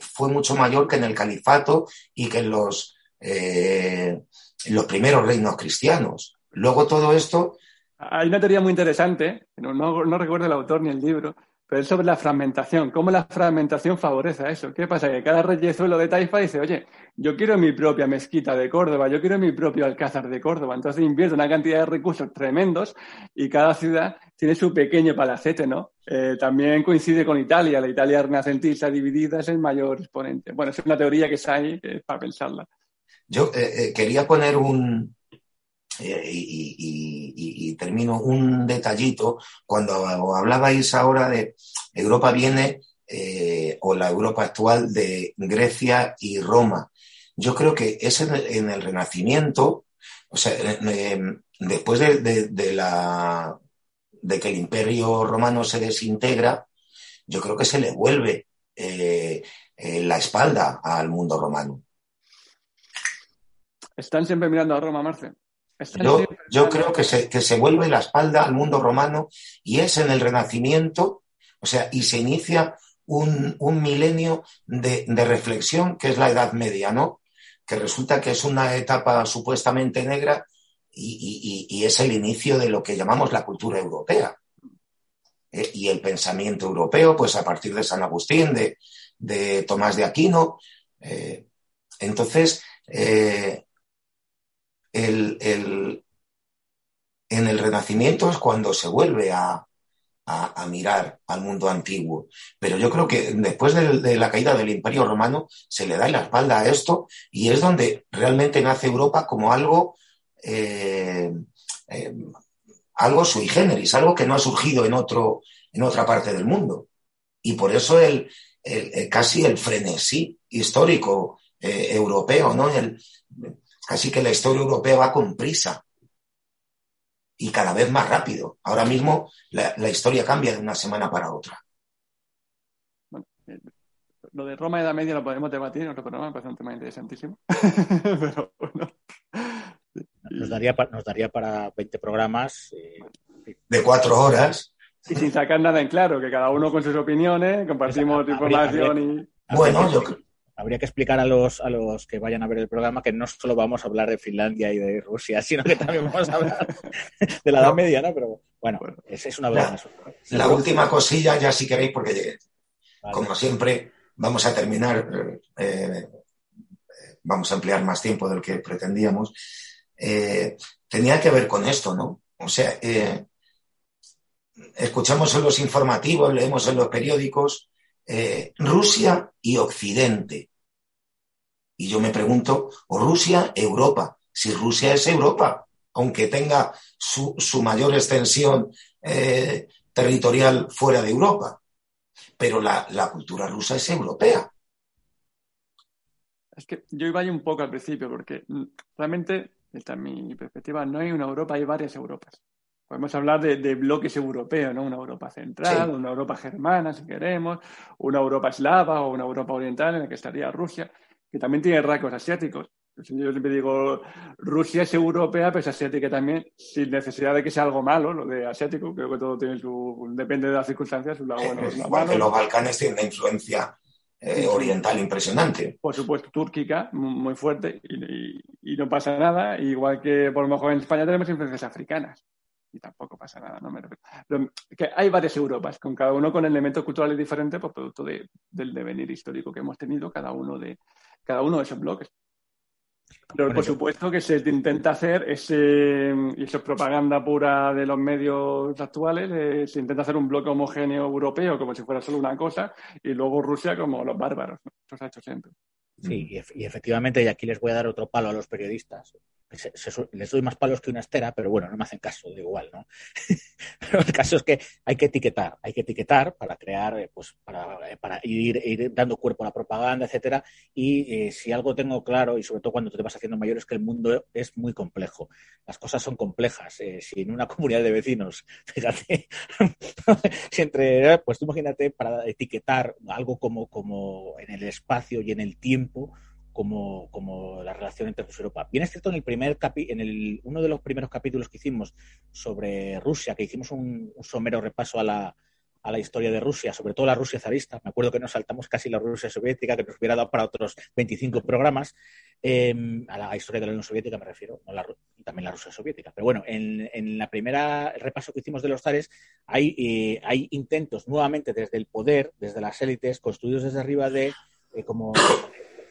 S3: fue mucho mayor que en el califato y que en los, en los primeros reinos cristianos. Luego todo esto...
S5: Hay una teoría muy interesante, no, no, recuerdo el autor ni el libro, pero es sobre la fragmentación, cómo la fragmentación favorece a eso. ¿Qué pasa? Que cada reyezuelo de Taifa dice, oye, yo quiero mi propia mezquita de Córdoba, yo quiero mi propio alcázar de Córdoba. Entonces invierte una cantidad de recursos tremendos y cada ciudad tiene su pequeño palacete, ¿no? Eh, también coincide con Italia, la Italia renacentista dividida es el mayor exponente. Bueno, es una teoría que está ahí para pensarla.
S3: Yo eh, eh, quería poner un, eh, y, termino un detallito. Cuando hablabais ahora de Europa viene, eh, o la Europa actual, de Grecia y Roma. Yo creo que es en el, Renacimiento, o sea, después de, la, de que el imperio romano se desintegra, yo creo que se le vuelve eh, la espalda al mundo romano.
S5: Están siempre mirando a Roma, Marce.
S3: Yo, creo que se, que se vuelve la espalda al mundo romano y es en el Renacimiento, o sea, y se inicia un, milenio de, reflexión que es la Edad Media, ¿no? que resulta que es una etapa supuestamente negra y, es el inicio de lo que llamamos la cultura europea. Eh, y el pensamiento europeo, pues a partir de San Agustín, de, Tomás de Aquino. Eh, entonces, eh, el, en el Renacimiento es cuando se vuelve a, a, mirar al mundo antiguo. Pero yo creo que después de, la caída del Imperio Romano se le da la espalda a esto y es donde realmente nace Europa como algo, eh, eh, algo sui generis, algo que no ha surgido en, otro, en otra parte del mundo. Y por eso el, casi el frenesí histórico eh, europeo, ¿no? El, casi que la historia europea va con prisa y cada vez más rápido. Ahora mismo la, historia cambia de una semana para otra.
S5: Eh, lo de Roma y Edad Media lo podemos debatir en otro programa, me parece un tema interesantísimo.
S4: nos, daría, nos daría para 20 programas. Eh,
S3: de cuatro horas.
S5: Y sin sacar nada en claro, que cada uno con sus opiniones, compartimos información y...
S3: Bueno, yo,
S4: habría que explicar a los, a los que vayan a ver el programa que no solo vamos a hablar de Finlandia y de Rusia, sino que también vamos a hablar de la Edad Media, ¿no? Pero bueno, es, es una
S3: verdad. La, última cosilla, ya si queréis, porque como siempre vamos a terminar, eh, vamos a emplear más tiempo del que pretendíamos. Eh, tenía que ver con esto, ¿no? O sea, eh, escuchamos en los informativos, leemos en los periódicos eh, Rusia y Occidente. Y yo me pregunto, o Rusia, Europa. Si Rusia es Europa, aunque tenga su, mayor extensión eh, territorial fuera de Europa. Pero la, cultura rusa es europea.
S5: Es que yo iba ahí un poco al principio, porque realmente, esta mi perspectiva, no hay una Europa, hay varias Europas. Podemos hablar de, bloques europeos, ¿no? Una Europa central, una Europa germana, si queremos, una Europa eslava o una Europa oriental en la que estaría Rusia, que también tiene rasgos asiáticos. Yo siempre digo, Rusia es europea, pero es asiática también, sin necesidad de que sea algo malo, lo de asiático. Creo que todo tiene su. depende de las circunstancias, su lado bueno
S3: que los Balcanes tienen una influencia eh, oriental impresionante.
S5: Por supuesto, túrquica, muy fuerte, y, y, no pasa nada. Igual que por lo mejor en España tenemos influencias africanas y tampoco pasa nada, no me que hay varias Europas, con cada uno con elementos culturales diferentes, por pues, producto del devenir histórico que hemos tenido cada uno de, cada uno de esos bloques. Pero por supuesto que se intenta hacer ese, y eso es propaganda pura de los medios actuales, eh, se intenta hacer un bloque homogéneo europeo como si fuera solo una cosa, y luego Rusia como los bárbaros. Eso se ha hecho siempre.
S4: Sí, y, efectivamente, y aquí les voy a dar otro palo a los periodistas. Les doy más palos que una estera, pero bueno, no me hacen caso, da igual, ¿no? pero el caso es que hay que etiquetar, hay que etiquetar para crear, eh, pues, para, eh, para ir, dando cuerpo a la propaganda, etcétera. Y eh, si algo tengo claro, y sobre todo cuando te vas haciendo mayor, es que el mundo es muy complejo. Las cosas son complejas. si en una comunidad de vecinos, fíjate, si entre, pues tú imagínate para etiquetar algo como, como en el espacio y en el tiempo, como, como la relación entre Rusia y Europa. Bien es cierto, en el primer capi en el, uno de los primeros capítulos que hicimos sobre Rusia, que hicimos un, somero repaso a la, a la historia de Rusia, sobre todo la Rusia zarista. Me acuerdo que nos saltamos casi la Rusia soviética, que nos hubiera dado para otros 25 programas. Em, a la historia de la Unión Soviética me refiero, y también la Rusia soviética. Pero bueno, en, en la primera repaso que hicimos de los zares, hay, eh, hay intentos nuevamente desde el poder, desde las élites, construidos desde arriba de eh, como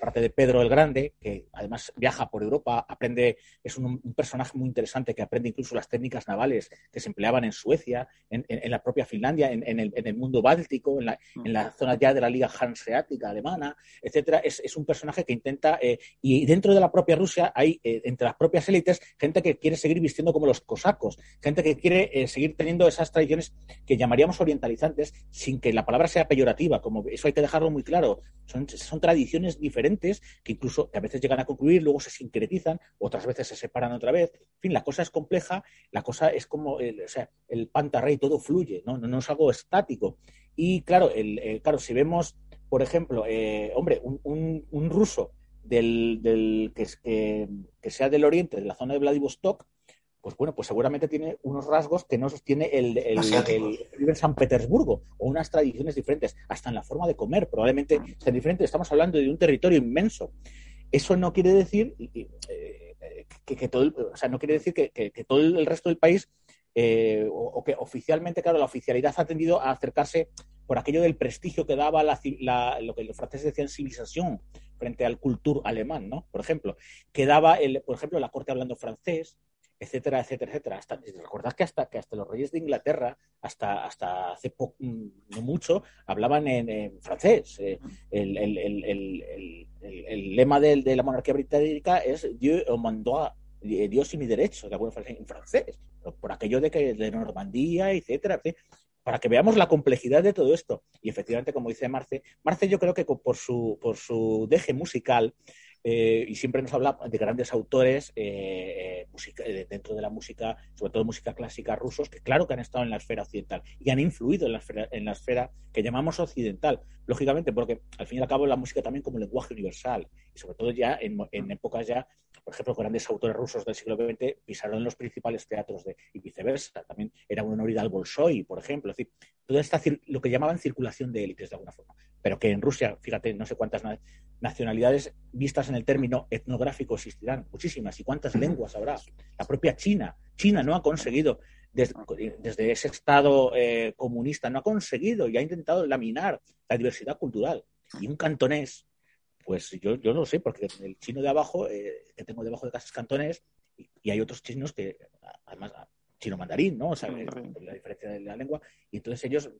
S4: parte de Pedro el Grande, que además viaja por Europa, aprende, es un, personaje muy interesante que aprende incluso las técnicas navales que se empleaban en Suecia, en, la propia Finlandia, en, el, mundo báltico, en la, zona ya de la Liga Hanseática alemana, etcétera. Es, un personaje que intenta, eh, y dentro de la propia Rusia hay, eh, entre las propias élites, gente que quiere seguir vistiendo como los cosacos, gente que quiere eh, seguir teniendo esas tradiciones que llamaríamos orientalizantes, sin que la palabra sea peyorativa, como eso hay que dejarlo muy claro. Son, son tradiciones diferentes que incluso que a veces llegan a concluir, luego se sincretizan, otras veces se separan otra vez. En fin, la cosa es compleja, la cosa es como, el, o sea, el pantarrey, todo fluye, ¿no? No, es algo estático. Y claro, el, claro, si vemos, por ejemplo, eh, hombre, un, ruso del, del que, que, que, sea del oriente, de la zona de Vladivostok, pues bueno, pues seguramente tiene unos rasgos que no sostiene el, el, el, San Petersburgo o unas tradiciones diferentes, hasta en la forma de comer probablemente sean diferentes. Estamos hablando de un territorio inmenso. eso no quiere decir eh, que, todo, o sea, no quiere decir que, todo el resto del país eh, o, que oficialmente, claro, la oficialidad ha tendido a acercarse por aquello del prestigio que daba la, lo que los franceses decían civilización frente al cultur alemán, ¿no? Por ejemplo, que daba, el, por ejemplo, la corte hablando francés, etcétera, etcétera, etcétera. Hasta, ¿Recordad que hasta, que hasta los reyes de Inglaterra, hasta, hasta hace mm, no mucho, hablaban en, francés? Eh, el, el, el, el, lema de, de, la monarquía británica es Dieu mandó eh, Dios y mi derecho, de alguna en francés, por aquello de que de Normandía, etcétera, para que veamos la complejidad de todo esto. Y efectivamente, como dice Marce, Marce yo creo que por su, por su deje musical, eh, y siempre nos habla de grandes autores eh, eh, dentro de la música, sobre todo música clásica rusos, que claro que han estado en la esfera occidental y han influido en la esfera, en la esfera que llamamos occidental, lógicamente, porque al fin y al cabo la música también como lenguaje universal, y sobre todo ya en, en épocas ya, por ejemplo, grandes autores rusos del siglo XX pisaron en los principales teatros de, y viceversa, también era un honor al Bolshoi, por ejemplo, es decir, toda esta, lo que llamaban circulación de élites de alguna forma, pero que en Rusia, fíjate, no sé cuántas nacionalidades vistas en el término etnográfico existirán, muchísimas, y cuántas lenguas habrá. La propia China, China no ha conseguido, desde, ese Estado eh, comunista, no ha conseguido y ha intentado laminar la diversidad cultural. Y un cantonés, pues yo, yo no lo sé, porque el chino de abajo, eh, que tengo debajo de casa es cantonés, y, hay otros chinos que, además, chino mandarín, ¿no? O sea, la diferencia de la lengua, y entonces ellos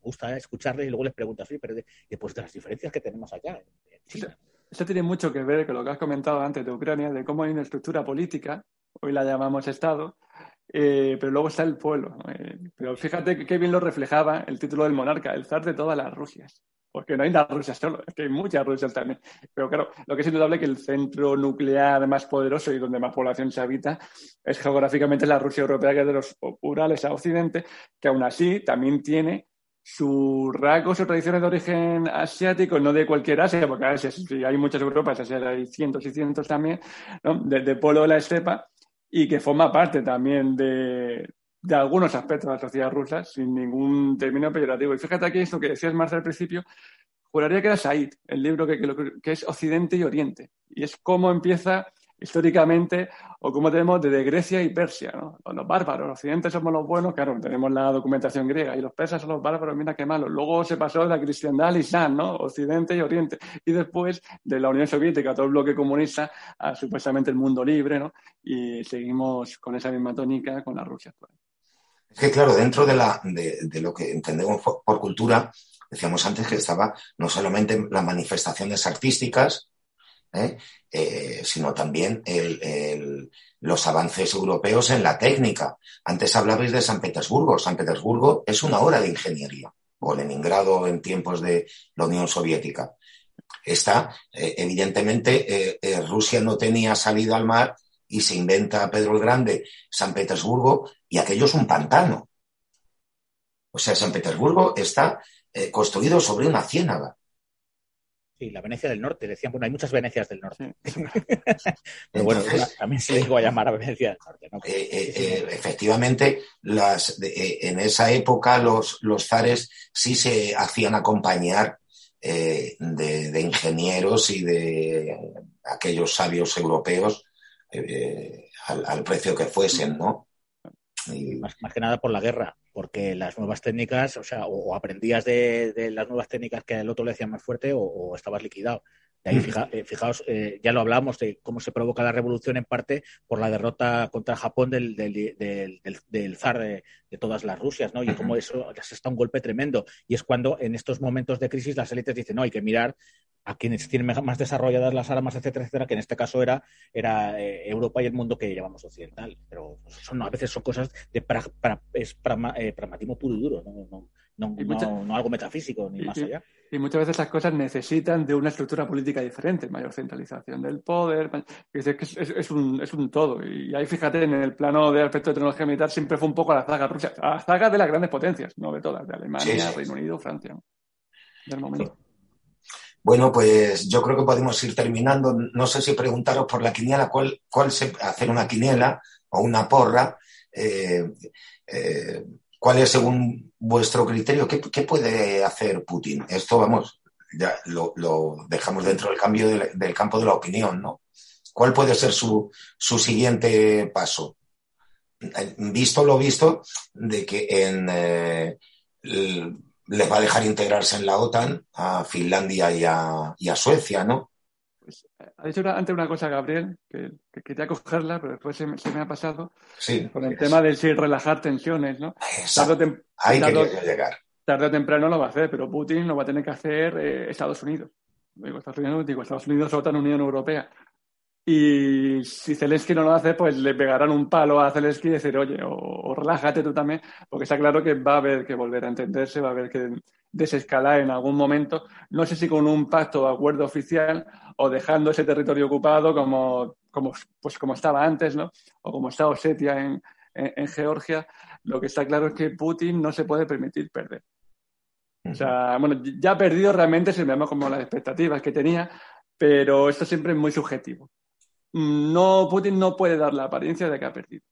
S4: gusta escucharles y luego les preguntas, sí, pero después de las diferencias que tenemos allá en China.
S5: Esto tiene mucho que ver con lo que has comentado antes de Ucrania, de cómo hay una estructura política, hoy la llamamos Estado, eh, pero luego está el pueblo. Eh, pero fíjate qué bien lo reflejaba el título del monarca, el zar de todas las Rusias. Porque no hay las Rusias solo, es que hay muchas Rusias también. Pero claro, lo que es indudable es que el centro nuclear más poderoso y donde más población se habita es geográficamente la Rusia europea, que es de los Urales a Occidente, que aún así también tiene sus rasgos o tradiciones de origen asiático, no de cualquier Asia, porque Asia hay muchas Europas, Asia hay cientos y cientos también, ¿no? de, polo de la estepa, y que forma parte también de, de algunos aspectos de la sociedad rusa, sin ningún término peyorativo. Y fíjate aquí esto que decías más al principio, juraría que era Said, el libro que, que es Occidente y Oriente, y es cómo empieza históricamente, o como tenemos desde Grecia y Persia, ¿no? Los bárbaros, los occidentes somos los buenos, claro, tenemos la documentación griega, y los persas son los bárbaros, mira qué malos. Luego se pasó de la cristiandad al islam, ¿no? Occidente y Oriente. Y después de la Unión Soviética, todo el bloque comunista, a supuestamente el mundo libre, ¿no? Y seguimos con esa misma tónica con la Rusia actual.
S3: Es que, claro, dentro de, la, de lo que entendemos por cultura, decíamos antes que estaba no solamente las manifestaciones artísticas, ¿eh? Eh, sino también los avances europeos en la técnica. Antes hablabais de San Petersburgo. San Petersburgo es una hora de ingeniería, o Leningrado en tiempos de la Unión Soviética. Está, eh, evidentemente, Rusia no tenía salida al mar y se inventa Pedro el Grande San Petersburgo y aquello es un pantano. O sea, San Petersburgo está construido sobre una ciénaga.
S4: Sí, la Venecia del Norte. Decían, bueno, hay muchas Venecias del Norte. Pero bueno, también se le a llamar a Venecia del Norte.
S3: Eh, eh, eh, efectivamente, las, en esa época los, los zares sí se hacían acompañar de, ingenieros y de aquellos sabios europeos al, al, precio que fuesen, ¿no?
S4: Más, que nada por la guerra, porque las nuevas técnicas, o sea, o, aprendías de, las nuevas técnicas que al otro le hacían más fuerte o estabas liquidado. De ahí, eh, fijaos, eh, ya lo hablamos de cómo se provoca la revolución en parte por la derrota contra Japón del, del, zar de, todas las Rusias, ¿no? Y cómo eso se está un golpe tremendo. Y es cuando en estos momentos de crisis las élites dicen, no, hay que mirar a quienes tienen más desarrolladas las armas, etcétera, etcétera, que en este caso era, era eh, Europa y el mundo que llamamos occidental. Pero son, a veces son cosas de es pragmatismo puro y duro, ¿no? no, algo metafísico ni más allá.
S5: Y muchas veces las cosas necesitan de una estructura política diferente, mayor centralización del poder. Es, es, un, es un todo. Y ahí fíjate, en el plano de aspecto de tecnología militar siempre fue un poco a la zaga rusa, a la zaga de las grandes potencias, no de todas, de Alemania, Reino Unido, Francia. Del momento.
S3: Bueno, pues yo creo que podemos ir terminando. No sé si preguntaros por la quiniela, cuál, cuál se, hacer una quiniela o una porra. Eh, eh, ¿Cuál es, según vuestro criterio, qué, puede hacer Putin? Esto, vamos, ya lo, dejamos dentro del cambio del, campo de la opinión, ¿no? ¿Cuál puede ser su, su siguiente paso? Visto lo visto de que en, eh, les va a dejar integrarse en la OTAN a Finlandia y a, y a Suecia, ¿no?
S5: Ha dicho antes una cosa, Gabriel, que, quería cogerla, pero después se me, ha pasado.
S3: Sí.
S5: Con el tema del sí relajar tensiones, ¿no?
S3: Ahí quería llegar
S5: tarde o temprano lo va a hacer, pero Putin lo va a tener que hacer eh, Estados Unidos. Digo Estados Unidos, digo Estados Unidos o Unión Europea. Y si Zelensky no lo hace, pues le pegarán un palo a Zelensky y decir, oye, o, relájate tú también, porque está claro que va a haber que volver a entenderse, va a haber que desescalar en algún momento, no sé si con un pacto o acuerdo oficial o dejando ese territorio ocupado como, como, pues como estaba antes, ¿no? O como está Osetia en, en Georgia. Lo que está claro es que Putin no se puede permitir perder. O sea, bueno, ya ha perdido realmente si vemos como las expectativas que tenía, pero esto siempre es muy subjetivo. No, Putin no puede dar la apariencia de que ha perdido.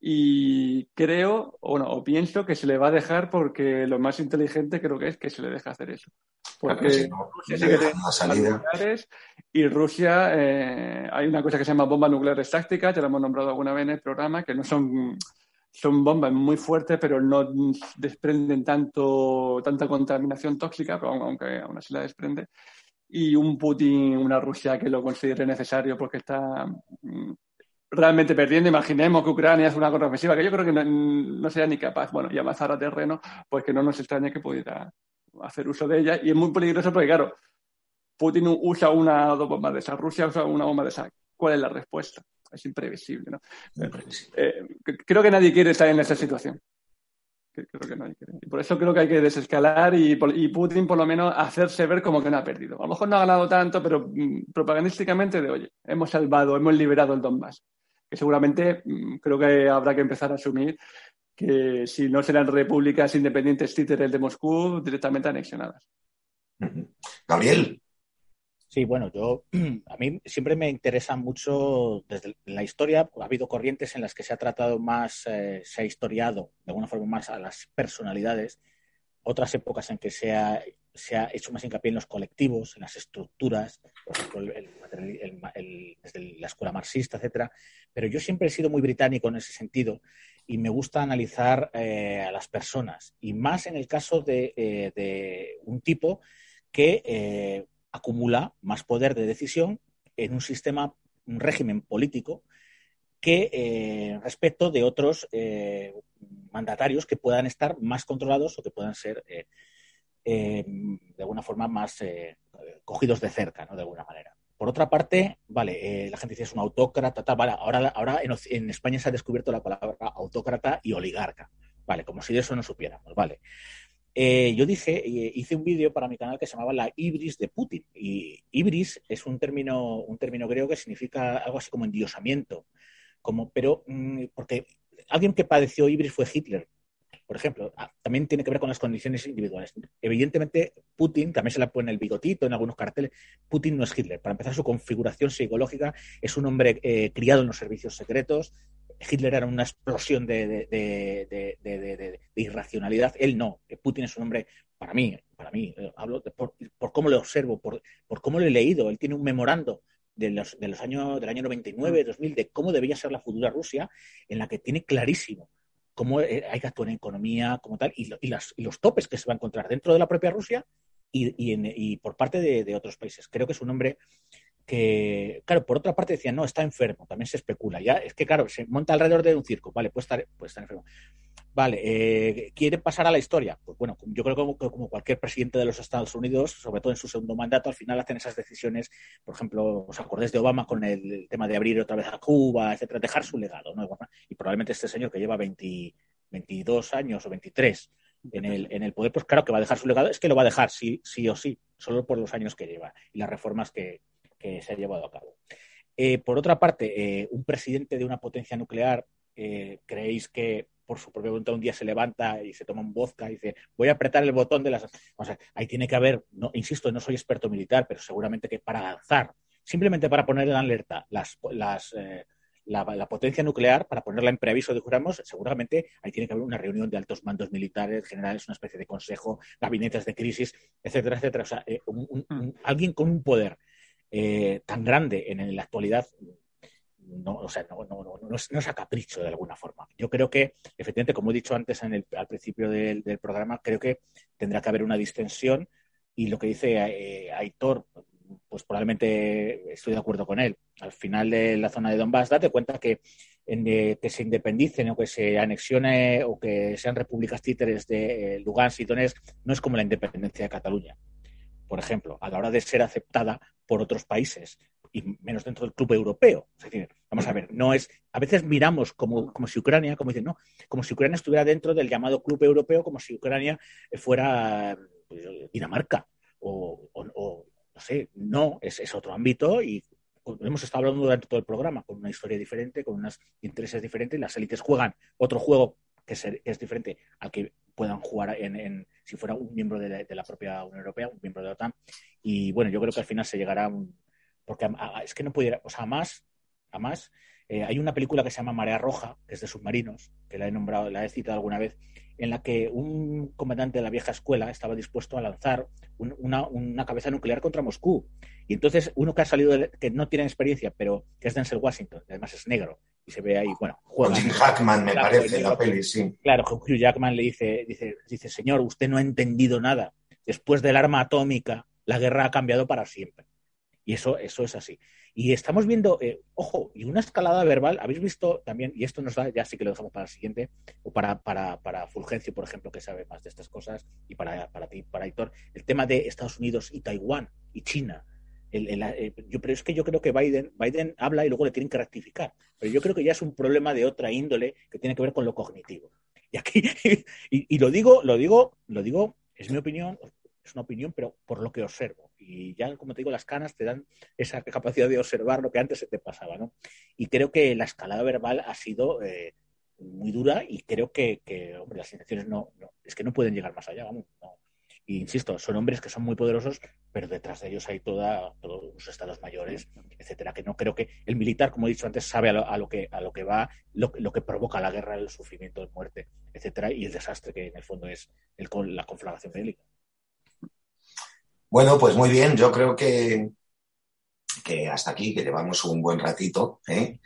S5: Y creo, o, bueno, o pienso que se le va a dejar porque lo más inteligente creo que es que se le deja hacer eso. Porque Rusia sí que tiene y Rusia, eh, hay una cosa que se llama bombas nucleares tácticas, ya lo hemos nombrado alguna vez en el programa, que no son son bombas muy fuertes, pero no desprenden tanto, tanta contaminación tóxica, aunque aún así la desprende. Y un Putin, una Rusia que lo considere necesario porque está mm, realmente perdiendo. Imaginemos que Ucrania es una contraofensiva, que yo creo que no, no sería ni capaz, bueno, y avanzar a terreno, pues que no nos extraña que pudiera hacer uso de ella. Y es muy peligroso porque, claro, Putin usa una o dos bombas de esa, Rusia usa una bomba de esa. ¿Cuál es la respuesta? es imprevisible. ¿no? Eh, creo que nadie quiere estar en esa situación. Y por eso creo que hay que desescalar y, Putin por lo menos hacerse ver como que no ha perdido. A lo mejor no ha ganado tanto, pero mm, propagandísticamente de, oye, hemos salvado, hemos liberado el Donbass. Que seguramente mm, creo que habrá que empezar a asumir que si no serán repúblicas independientes títeres de Moscú, directamente anexionadas.
S3: Gabriel,
S4: Sí, bueno, yo a mí siempre me interesa mucho desde la historia. Ha habido corrientes en las que se ha tratado más, eh, se ha historiado de alguna forma más a las personalidades. Otras épocas en que se ha, se ha hecho más hincapié en los colectivos, en las estructuras, por ejemplo, desde la escuela marxista, etcétera. Pero yo siempre he sido muy británico en ese sentido y me gusta analizar eh, a las personas y más en el caso de, eh, de un tipo que acumula más poder de decisión en un sistema, un régimen político que eh, respecto de otros eh, mandatarios que puedan estar más controlados o que puedan ser eh, de alguna forma más cogidos de cerca, ¿no? De alguna manera. Por otra parte, vale, la gente dice es un autócrata, vale, ahora, ahora en, en, España se ha descubierto la palabra autócrata y oligarca, vale, como si de eso no supiéramos, vale. Eh, yo dije, hice un vídeo para mi canal que se llamaba la ibris de Putin. Y ibris es un término, un término griego que significa algo así como endiosamiento. Como, pero, mm, porque alguien que padeció ibris fue Hitler, por ejemplo. Ah, también tiene que ver con las condiciones individuales. Evidentemente, Putin también se le pone el bigotito en algunos carteles. Putin no es Hitler. Para empezar, su configuración psicológica es un hombre eh, criado en los servicios secretos, Hitler era una explosión de, irracionalidad. Él no. Putin es un hombre, para mí, para mí, eh, hablo por, cómo le observo, por, cómo lo he leído. Él tiene un memorando de los, de los años, del año 99, 2000, de cómo debía ser la futura Rusia, en la que tiene clarísimo cómo eh, hay que actuar en economía, como tal, y, los topes que se va a encontrar dentro de la propia Rusia y, y por parte de, otros países. Creo que es un hombre que, claro, por otra parte decían, no, está enfermo, también se especula. Ya es que, claro, se monta alrededor de un circo, vale, puede estar, puede estar enfermo. Vale, eh, ¿quiere pasar a la historia? Pues bueno, yo creo que como, cualquier presidente de los Estados Unidos, sobre todo en su segundo mandato, al final hacen esas decisiones, por ejemplo, os acordáis de Obama con el, tema de abrir otra vez a Cuba, etcétera, dejar su legado, ¿no? Y probablemente este señor que lleva 22 años o 23 en el, en el poder, pues claro que va a dejar su legado, es que lo va a dejar sí, sí o sí, solo por los años que lleva y las reformas que, que se ha llevado a cabo. Eh, por otra parte, eh, un presidente de una potencia nuclear, eh, ¿creéis que por su propia voluntad un día se levanta y se toma un vodka y dice, voy a apretar el botón de las... O sea, ahí tiene que haber, no, insisto, no soy experto militar, pero seguramente que para lanzar, simplemente para poner en alerta las, las, la, potencia nuclear para ponerla en preaviso, dijéramos, seguramente ahí tiene que haber una reunión de altos mandos militares, generales, una especie de consejo, gabinetes de crisis, etcétera, etcétera. O sea, eh, mm. alguien con un poder eh, tan grande en, la actualidad no, o sea, no, no, no, es, a capricho de alguna forma. Yo creo que, efectivamente, como he dicho antes en el, al principio del, programa, creo que tendrá que haber una distensión y lo que dice eh, Aitor, pues probablemente estoy de acuerdo con él. Al final de la zona de Donbass, date cuenta que eh, que se independicen o que se anexione o que sean repúblicas títeres de eh, Lugansk y Donetsk no es como la independencia de Cataluña, por ejemplo, a la hora de ser aceptada por otros países y menos dentro del club europeo. Es decir, vamos a ver, no es. A veces miramos como, como si Ucrania, como dicen, no, como si Ucrania estuviera dentro del llamado club europeo, como si Ucrania fuera pues, Dinamarca o, no sé, no, es, otro ámbito y hemos estado hablando durante todo el programa con una historia diferente, con unos intereses diferentes. Las élites juegan otro juego que es, diferente al que puedan jugar en, si fuera un miembro de la, propia Unión Europea, un miembro de la OTAN. Y bueno, yo creo que al final se llegará a un. Porque es que no pudiera. O sea, más, a más eh, hay una película que se llama Marea Roja, que es de submarinos, que la he nombrado, la he citado alguna vez, en la que un comandante de la vieja escuela estaba dispuesto a lanzar una, cabeza nuclear contra Moscú. Y entonces uno que ha salido, que no tiene experiencia, pero que es Denzel Washington, además es negro, y se ve ahí, bueno,
S3: juega. Jackman, me parece, la peli, sí.
S4: Claro, Hugh Jackman le dice, dice, dice, señor, usted no ha entendido nada. Después del arma atómica, la guerra ha cambiado para siempre. Y eso, eso es así. Y estamos viendo, eh, ojo, y una escalada verbal, habéis visto también, y esto nos da, ya sí que lo dejamos para el siguiente, o para, para, para Fulgencio, por ejemplo, que sabe más de estas cosas, y para, para ti, para Hitor, el tema de Estados Unidos y Taiwán y China. Eh, yo, pero es que yo creo que Biden, Biden habla y luego le tienen que rectificar. Pero yo creo que ya es un problema de otra índole que tiene que ver con lo cognitivo. Y aquí, y lo digo, lo digo, lo digo, es mi opinión, es una opinión, pero por lo que observo. Y ya, como te digo, las canas te dan esa capacidad de observar lo que antes se te pasaba, ¿no? Y creo que la escalada verbal ha sido eh, muy dura y creo que, hombre, las intenciones no, es que no pueden llegar más allá, vamos. insisto, son hombres que son muy poderosos, pero detrás de ellos hay toda, todos los estados mayores, etcétera, que no creo que el militar, como he dicho antes, sabe a lo, que, a lo que va, lo, lo, que provoca la guerra, el sufrimiento, la muerte, etcétera, y el desastre que en el fondo es el, la conflagración bélica.
S3: Bueno, pues muy bien, yo creo que, que hasta aquí, que llevamos un buen ratito. ¿eh?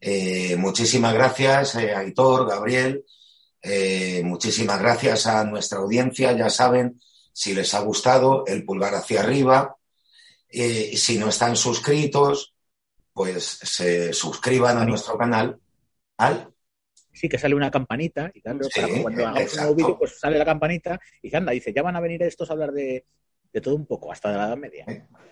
S3: Eh, muchísimas gracias, eh, Aitor, Gabriel. muchísimas gracias a nuestra audiencia. Ya saben, si les ha gustado, el pulgar hacia arriba. si no están suscritos, pues se suscriban a nuestro canal. ¿Al?
S4: sí que sale una campanita y cuando hagamos un nuevo vídeo pues sale la campanita y anda, dice, ya van a venir estos a hablar de, de todo un poco, hasta de la Edad Media.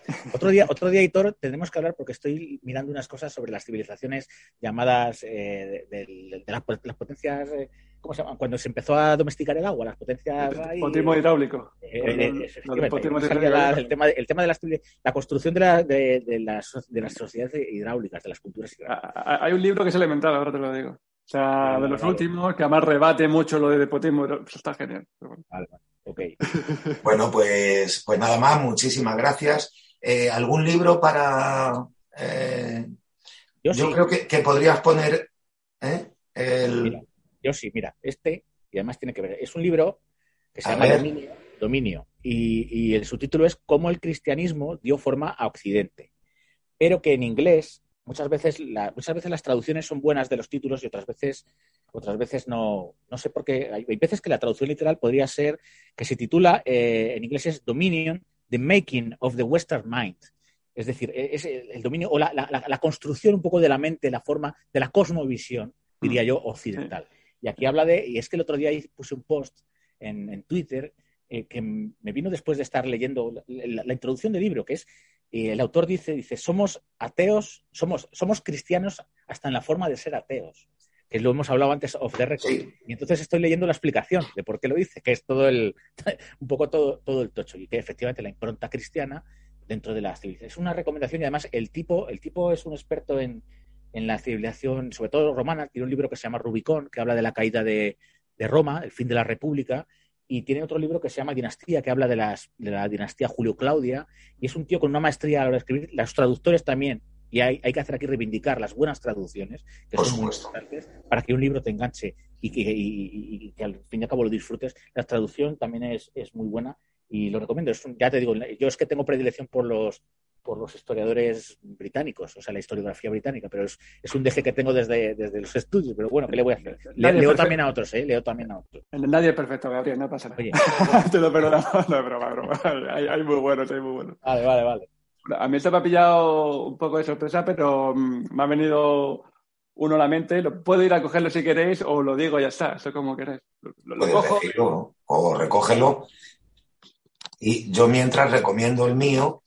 S4: Otro día, otro día, Hitor, tenemos que hablar porque estoy mirando unas cosas sobre las civilizaciones llamadas eh, de, las, potencias, eh, ¿cómo se llama? Cuando se empezó a domesticar el agua, las potencias...
S5: Potrismo hidráulico.
S4: el, tema, el tema de la, la construcción de, la, de, las, de las sociedades hidráulicas, de las culturas hidráulicas.
S5: Ah, ah, hay un libro que es elemental, ahora te lo digo. O sea, de los últimos, que además rebate mucho lo de depotismo, eso está genial.
S3: bueno, pues, pues nada más, muchísimas gracias. Eh, ¿Algún libro para...? Eh, yo, creo que, podrías poner... ¿eh?
S4: yo sí, mira, este, y además tiene que ver, es un libro que se llama Dominio, y, y el subtítulo es Cómo el cristianismo dio forma a Occidente, pero que en inglés muchas veces, muchas veces las traducciones son buenas de los títulos y otras veces, otras veces no, no sé por qué. Hay, veces que la traducción literal podría ser que se titula, eh, en inglés es Dominion, The Making of the Western Mind. Es decir, e, es el, dominio o la, la, construcción un poco de la mente, la forma de la cosmovisión, diría mm. yo, occidental. Y aquí habla de, y es que el otro día puse un post en, en Twitter eh, que me vino después de estar leyendo la, introducción del libro, que es, eh, el autor dice, dice, somos ateos, somos, somos cristianos hasta en la forma de ser ateos, que lo hemos hablado antes of the record. Y entonces estoy leyendo la explicación de por qué lo dice, que es todo el, un poco todo, todo el tocho, y que efectivamente la impronta cristiana dentro de la civilización. Es una recomendación y además el tipo, el tipo es un experto en, en la civilización, sobre todo romana, tiene un libro que se llama Rubicón, que habla de la caída de, de Roma, el fin de la República, y tiene otro libro que se llama Dinastía, que habla de, las, de la dinastía Julio-Claudia, y es un tío con una maestría a la hora de escribir. Los traductores también Y hay, hay, que hacer aquí reivindicar las buenas traducciones, que
S3: Por
S4: son muy importantes, para que un libro te enganche y que, y- y que al fin y al cabo lo disfrutes. La traducción también es, es muy buena y lo recomiendo. Es un- ya te digo, yo es que tengo predilección por los por los historiadores británicos, o sea, la historiografía británica, pero es, es un deje que tengo desde, desde los estudios, pero bueno, ¿qué le voy a hacer? Le- leo
S5: perfecto.
S4: también a otros, ¿eh? Leo también a otros.
S5: Nadie es perfecto, Gabriel, no pasa nada.
S4: Oye,
S5: Te lo perdonamos, no es broma, broma. Hay, hay muy buenos, hay muy buenos.
S4: vale, vale, vale.
S5: A mí esto me ha pillado un poco de sorpresa, pero mm, me ha venido uno a la mente. Lo, puedo ir a cogerlo si queréis o lo digo ya está. Eso como queréis. Lo, lo- cojo.
S3: decirlo o recógelo. Y yo mientras recomiendo el mío,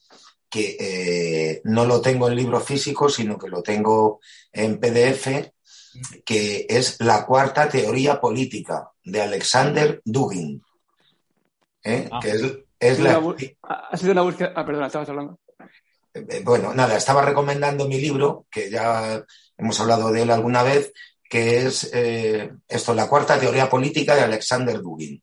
S3: que eh, no lo tengo en libro físico, sino que lo tengo en PDF, que es La cuarta teoría política de Alexander Dugin. ¿Eh?
S4: Ah.
S3: Que es, es la,
S5: Ha sido una búsqueda. Ah, perdona, estabas hablando.
S3: Eh, Bueno, nada, estaba recomendando mi libro, que ya hemos hablado de él alguna vez, que es eh, esto, La cuarta teoría política de Alexander Dugin.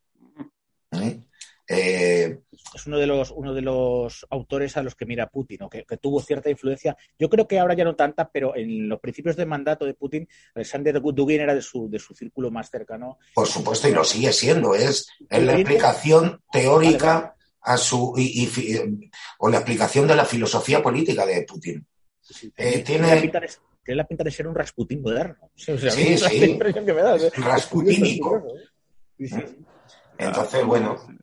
S3: ¿Eh? Eh,
S4: es uno de los uno de los autores a los que mira Putin, ¿no? que, que tuvo cierta influencia. Yo creo que ahora ya no tanta, pero en los principios del mandato de Putin, Alexander Dugin era de su, de su círculo más cercano.
S3: por supuesto, y lo sigue siendo, es, es la explicación teórica
S4: vale.
S3: a su y, y fi- o la explicación de la filosofía política de Putin. Eh, tiene-
S4: la pinta de, tiene la pinta de ser un Rasputin moderno. O sea, a mí
S3: Sí,
S4: esa es
S3: sí.
S4: la impresión que me da. ¿eh?
S3: Rasputínico.
S4: Sí, sí, sí.
S3: Entonces, bueno, eh,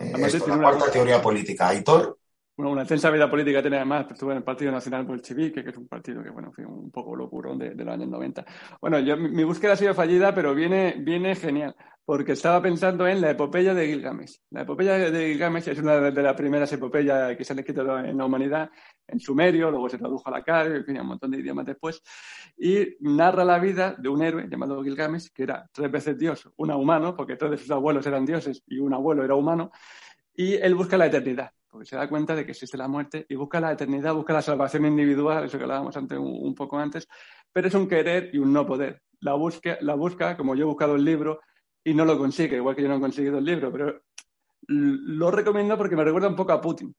S5: Además,
S3: esto, la
S5: una-
S3: cuarta teoría política. Aitor,
S5: Bueno, una intensa vida política tiene además, pues, estuve en el Partido Nacional Bolchevique, que es un partido que, bueno, fue un poco locurón de, de los años 90. Bueno, yo, mi, mi búsqueda ha sido fallida, pero viene, viene genial, porque estaba pensando en la epopeya de Gilgamesh. La epopeya de Gilgamesh es una de, de las primeras epopeyas que se han escrito en la humanidad, en sumerio, luego se tradujo a la cara, en fin, un montón de idiomas después, y narra la vida de un héroe llamado Gilgamesh, que era tres veces dios, una humano, porque tres de sus abuelos eran dioses y un abuelo era humano, y él busca la eternidad, porque se da cuenta de que existe la muerte y busca la eternidad, busca la salvación individual, eso que hablábamos antes un, un poco antes, pero es un querer y un no poder. La busca, la busca, como yo he buscado el libro, y no lo consigue, igual que yo no he conseguido el libro, pero lo recomiendo porque me recuerda un poco a Putin.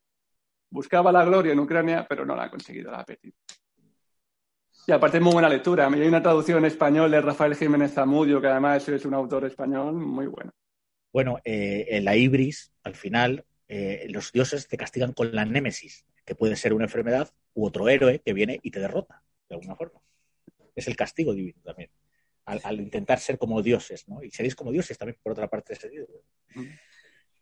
S5: Buscaba la gloria en Ucrania, pero no la ha conseguido, la ha perdido. Y aparte es muy buena lectura. Hay una traducción en español de Rafael Jiménez Zamudio, que además es un autor español muy bueno.
S4: Bueno, eh, en la Ibris, al final, eh, los dioses te castigan con la némesis, que puede ser una enfermedad u otro héroe que viene y te derrota, de alguna forma. Es el castigo divino también, al, al intentar ser como dioses, ¿no? Y seréis como dioses también, por otra parte, de ese. En fin.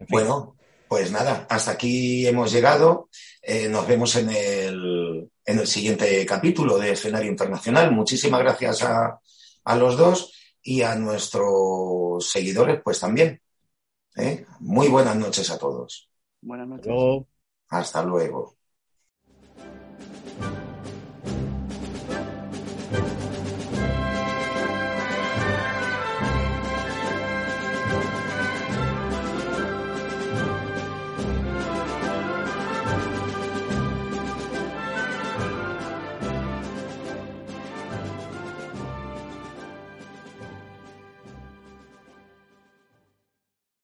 S3: Bueno, pues nada, hasta aquí hemos llegado. Eh, nos vemos en el, en el siguiente capítulo de Escenario Internacional. Muchísimas gracias a, a los dos y a nuestros seguidores, pues también. ¿eh? Muy buenas noches a todos.
S5: Buenas noches.
S4: Luego-
S3: Hasta luego.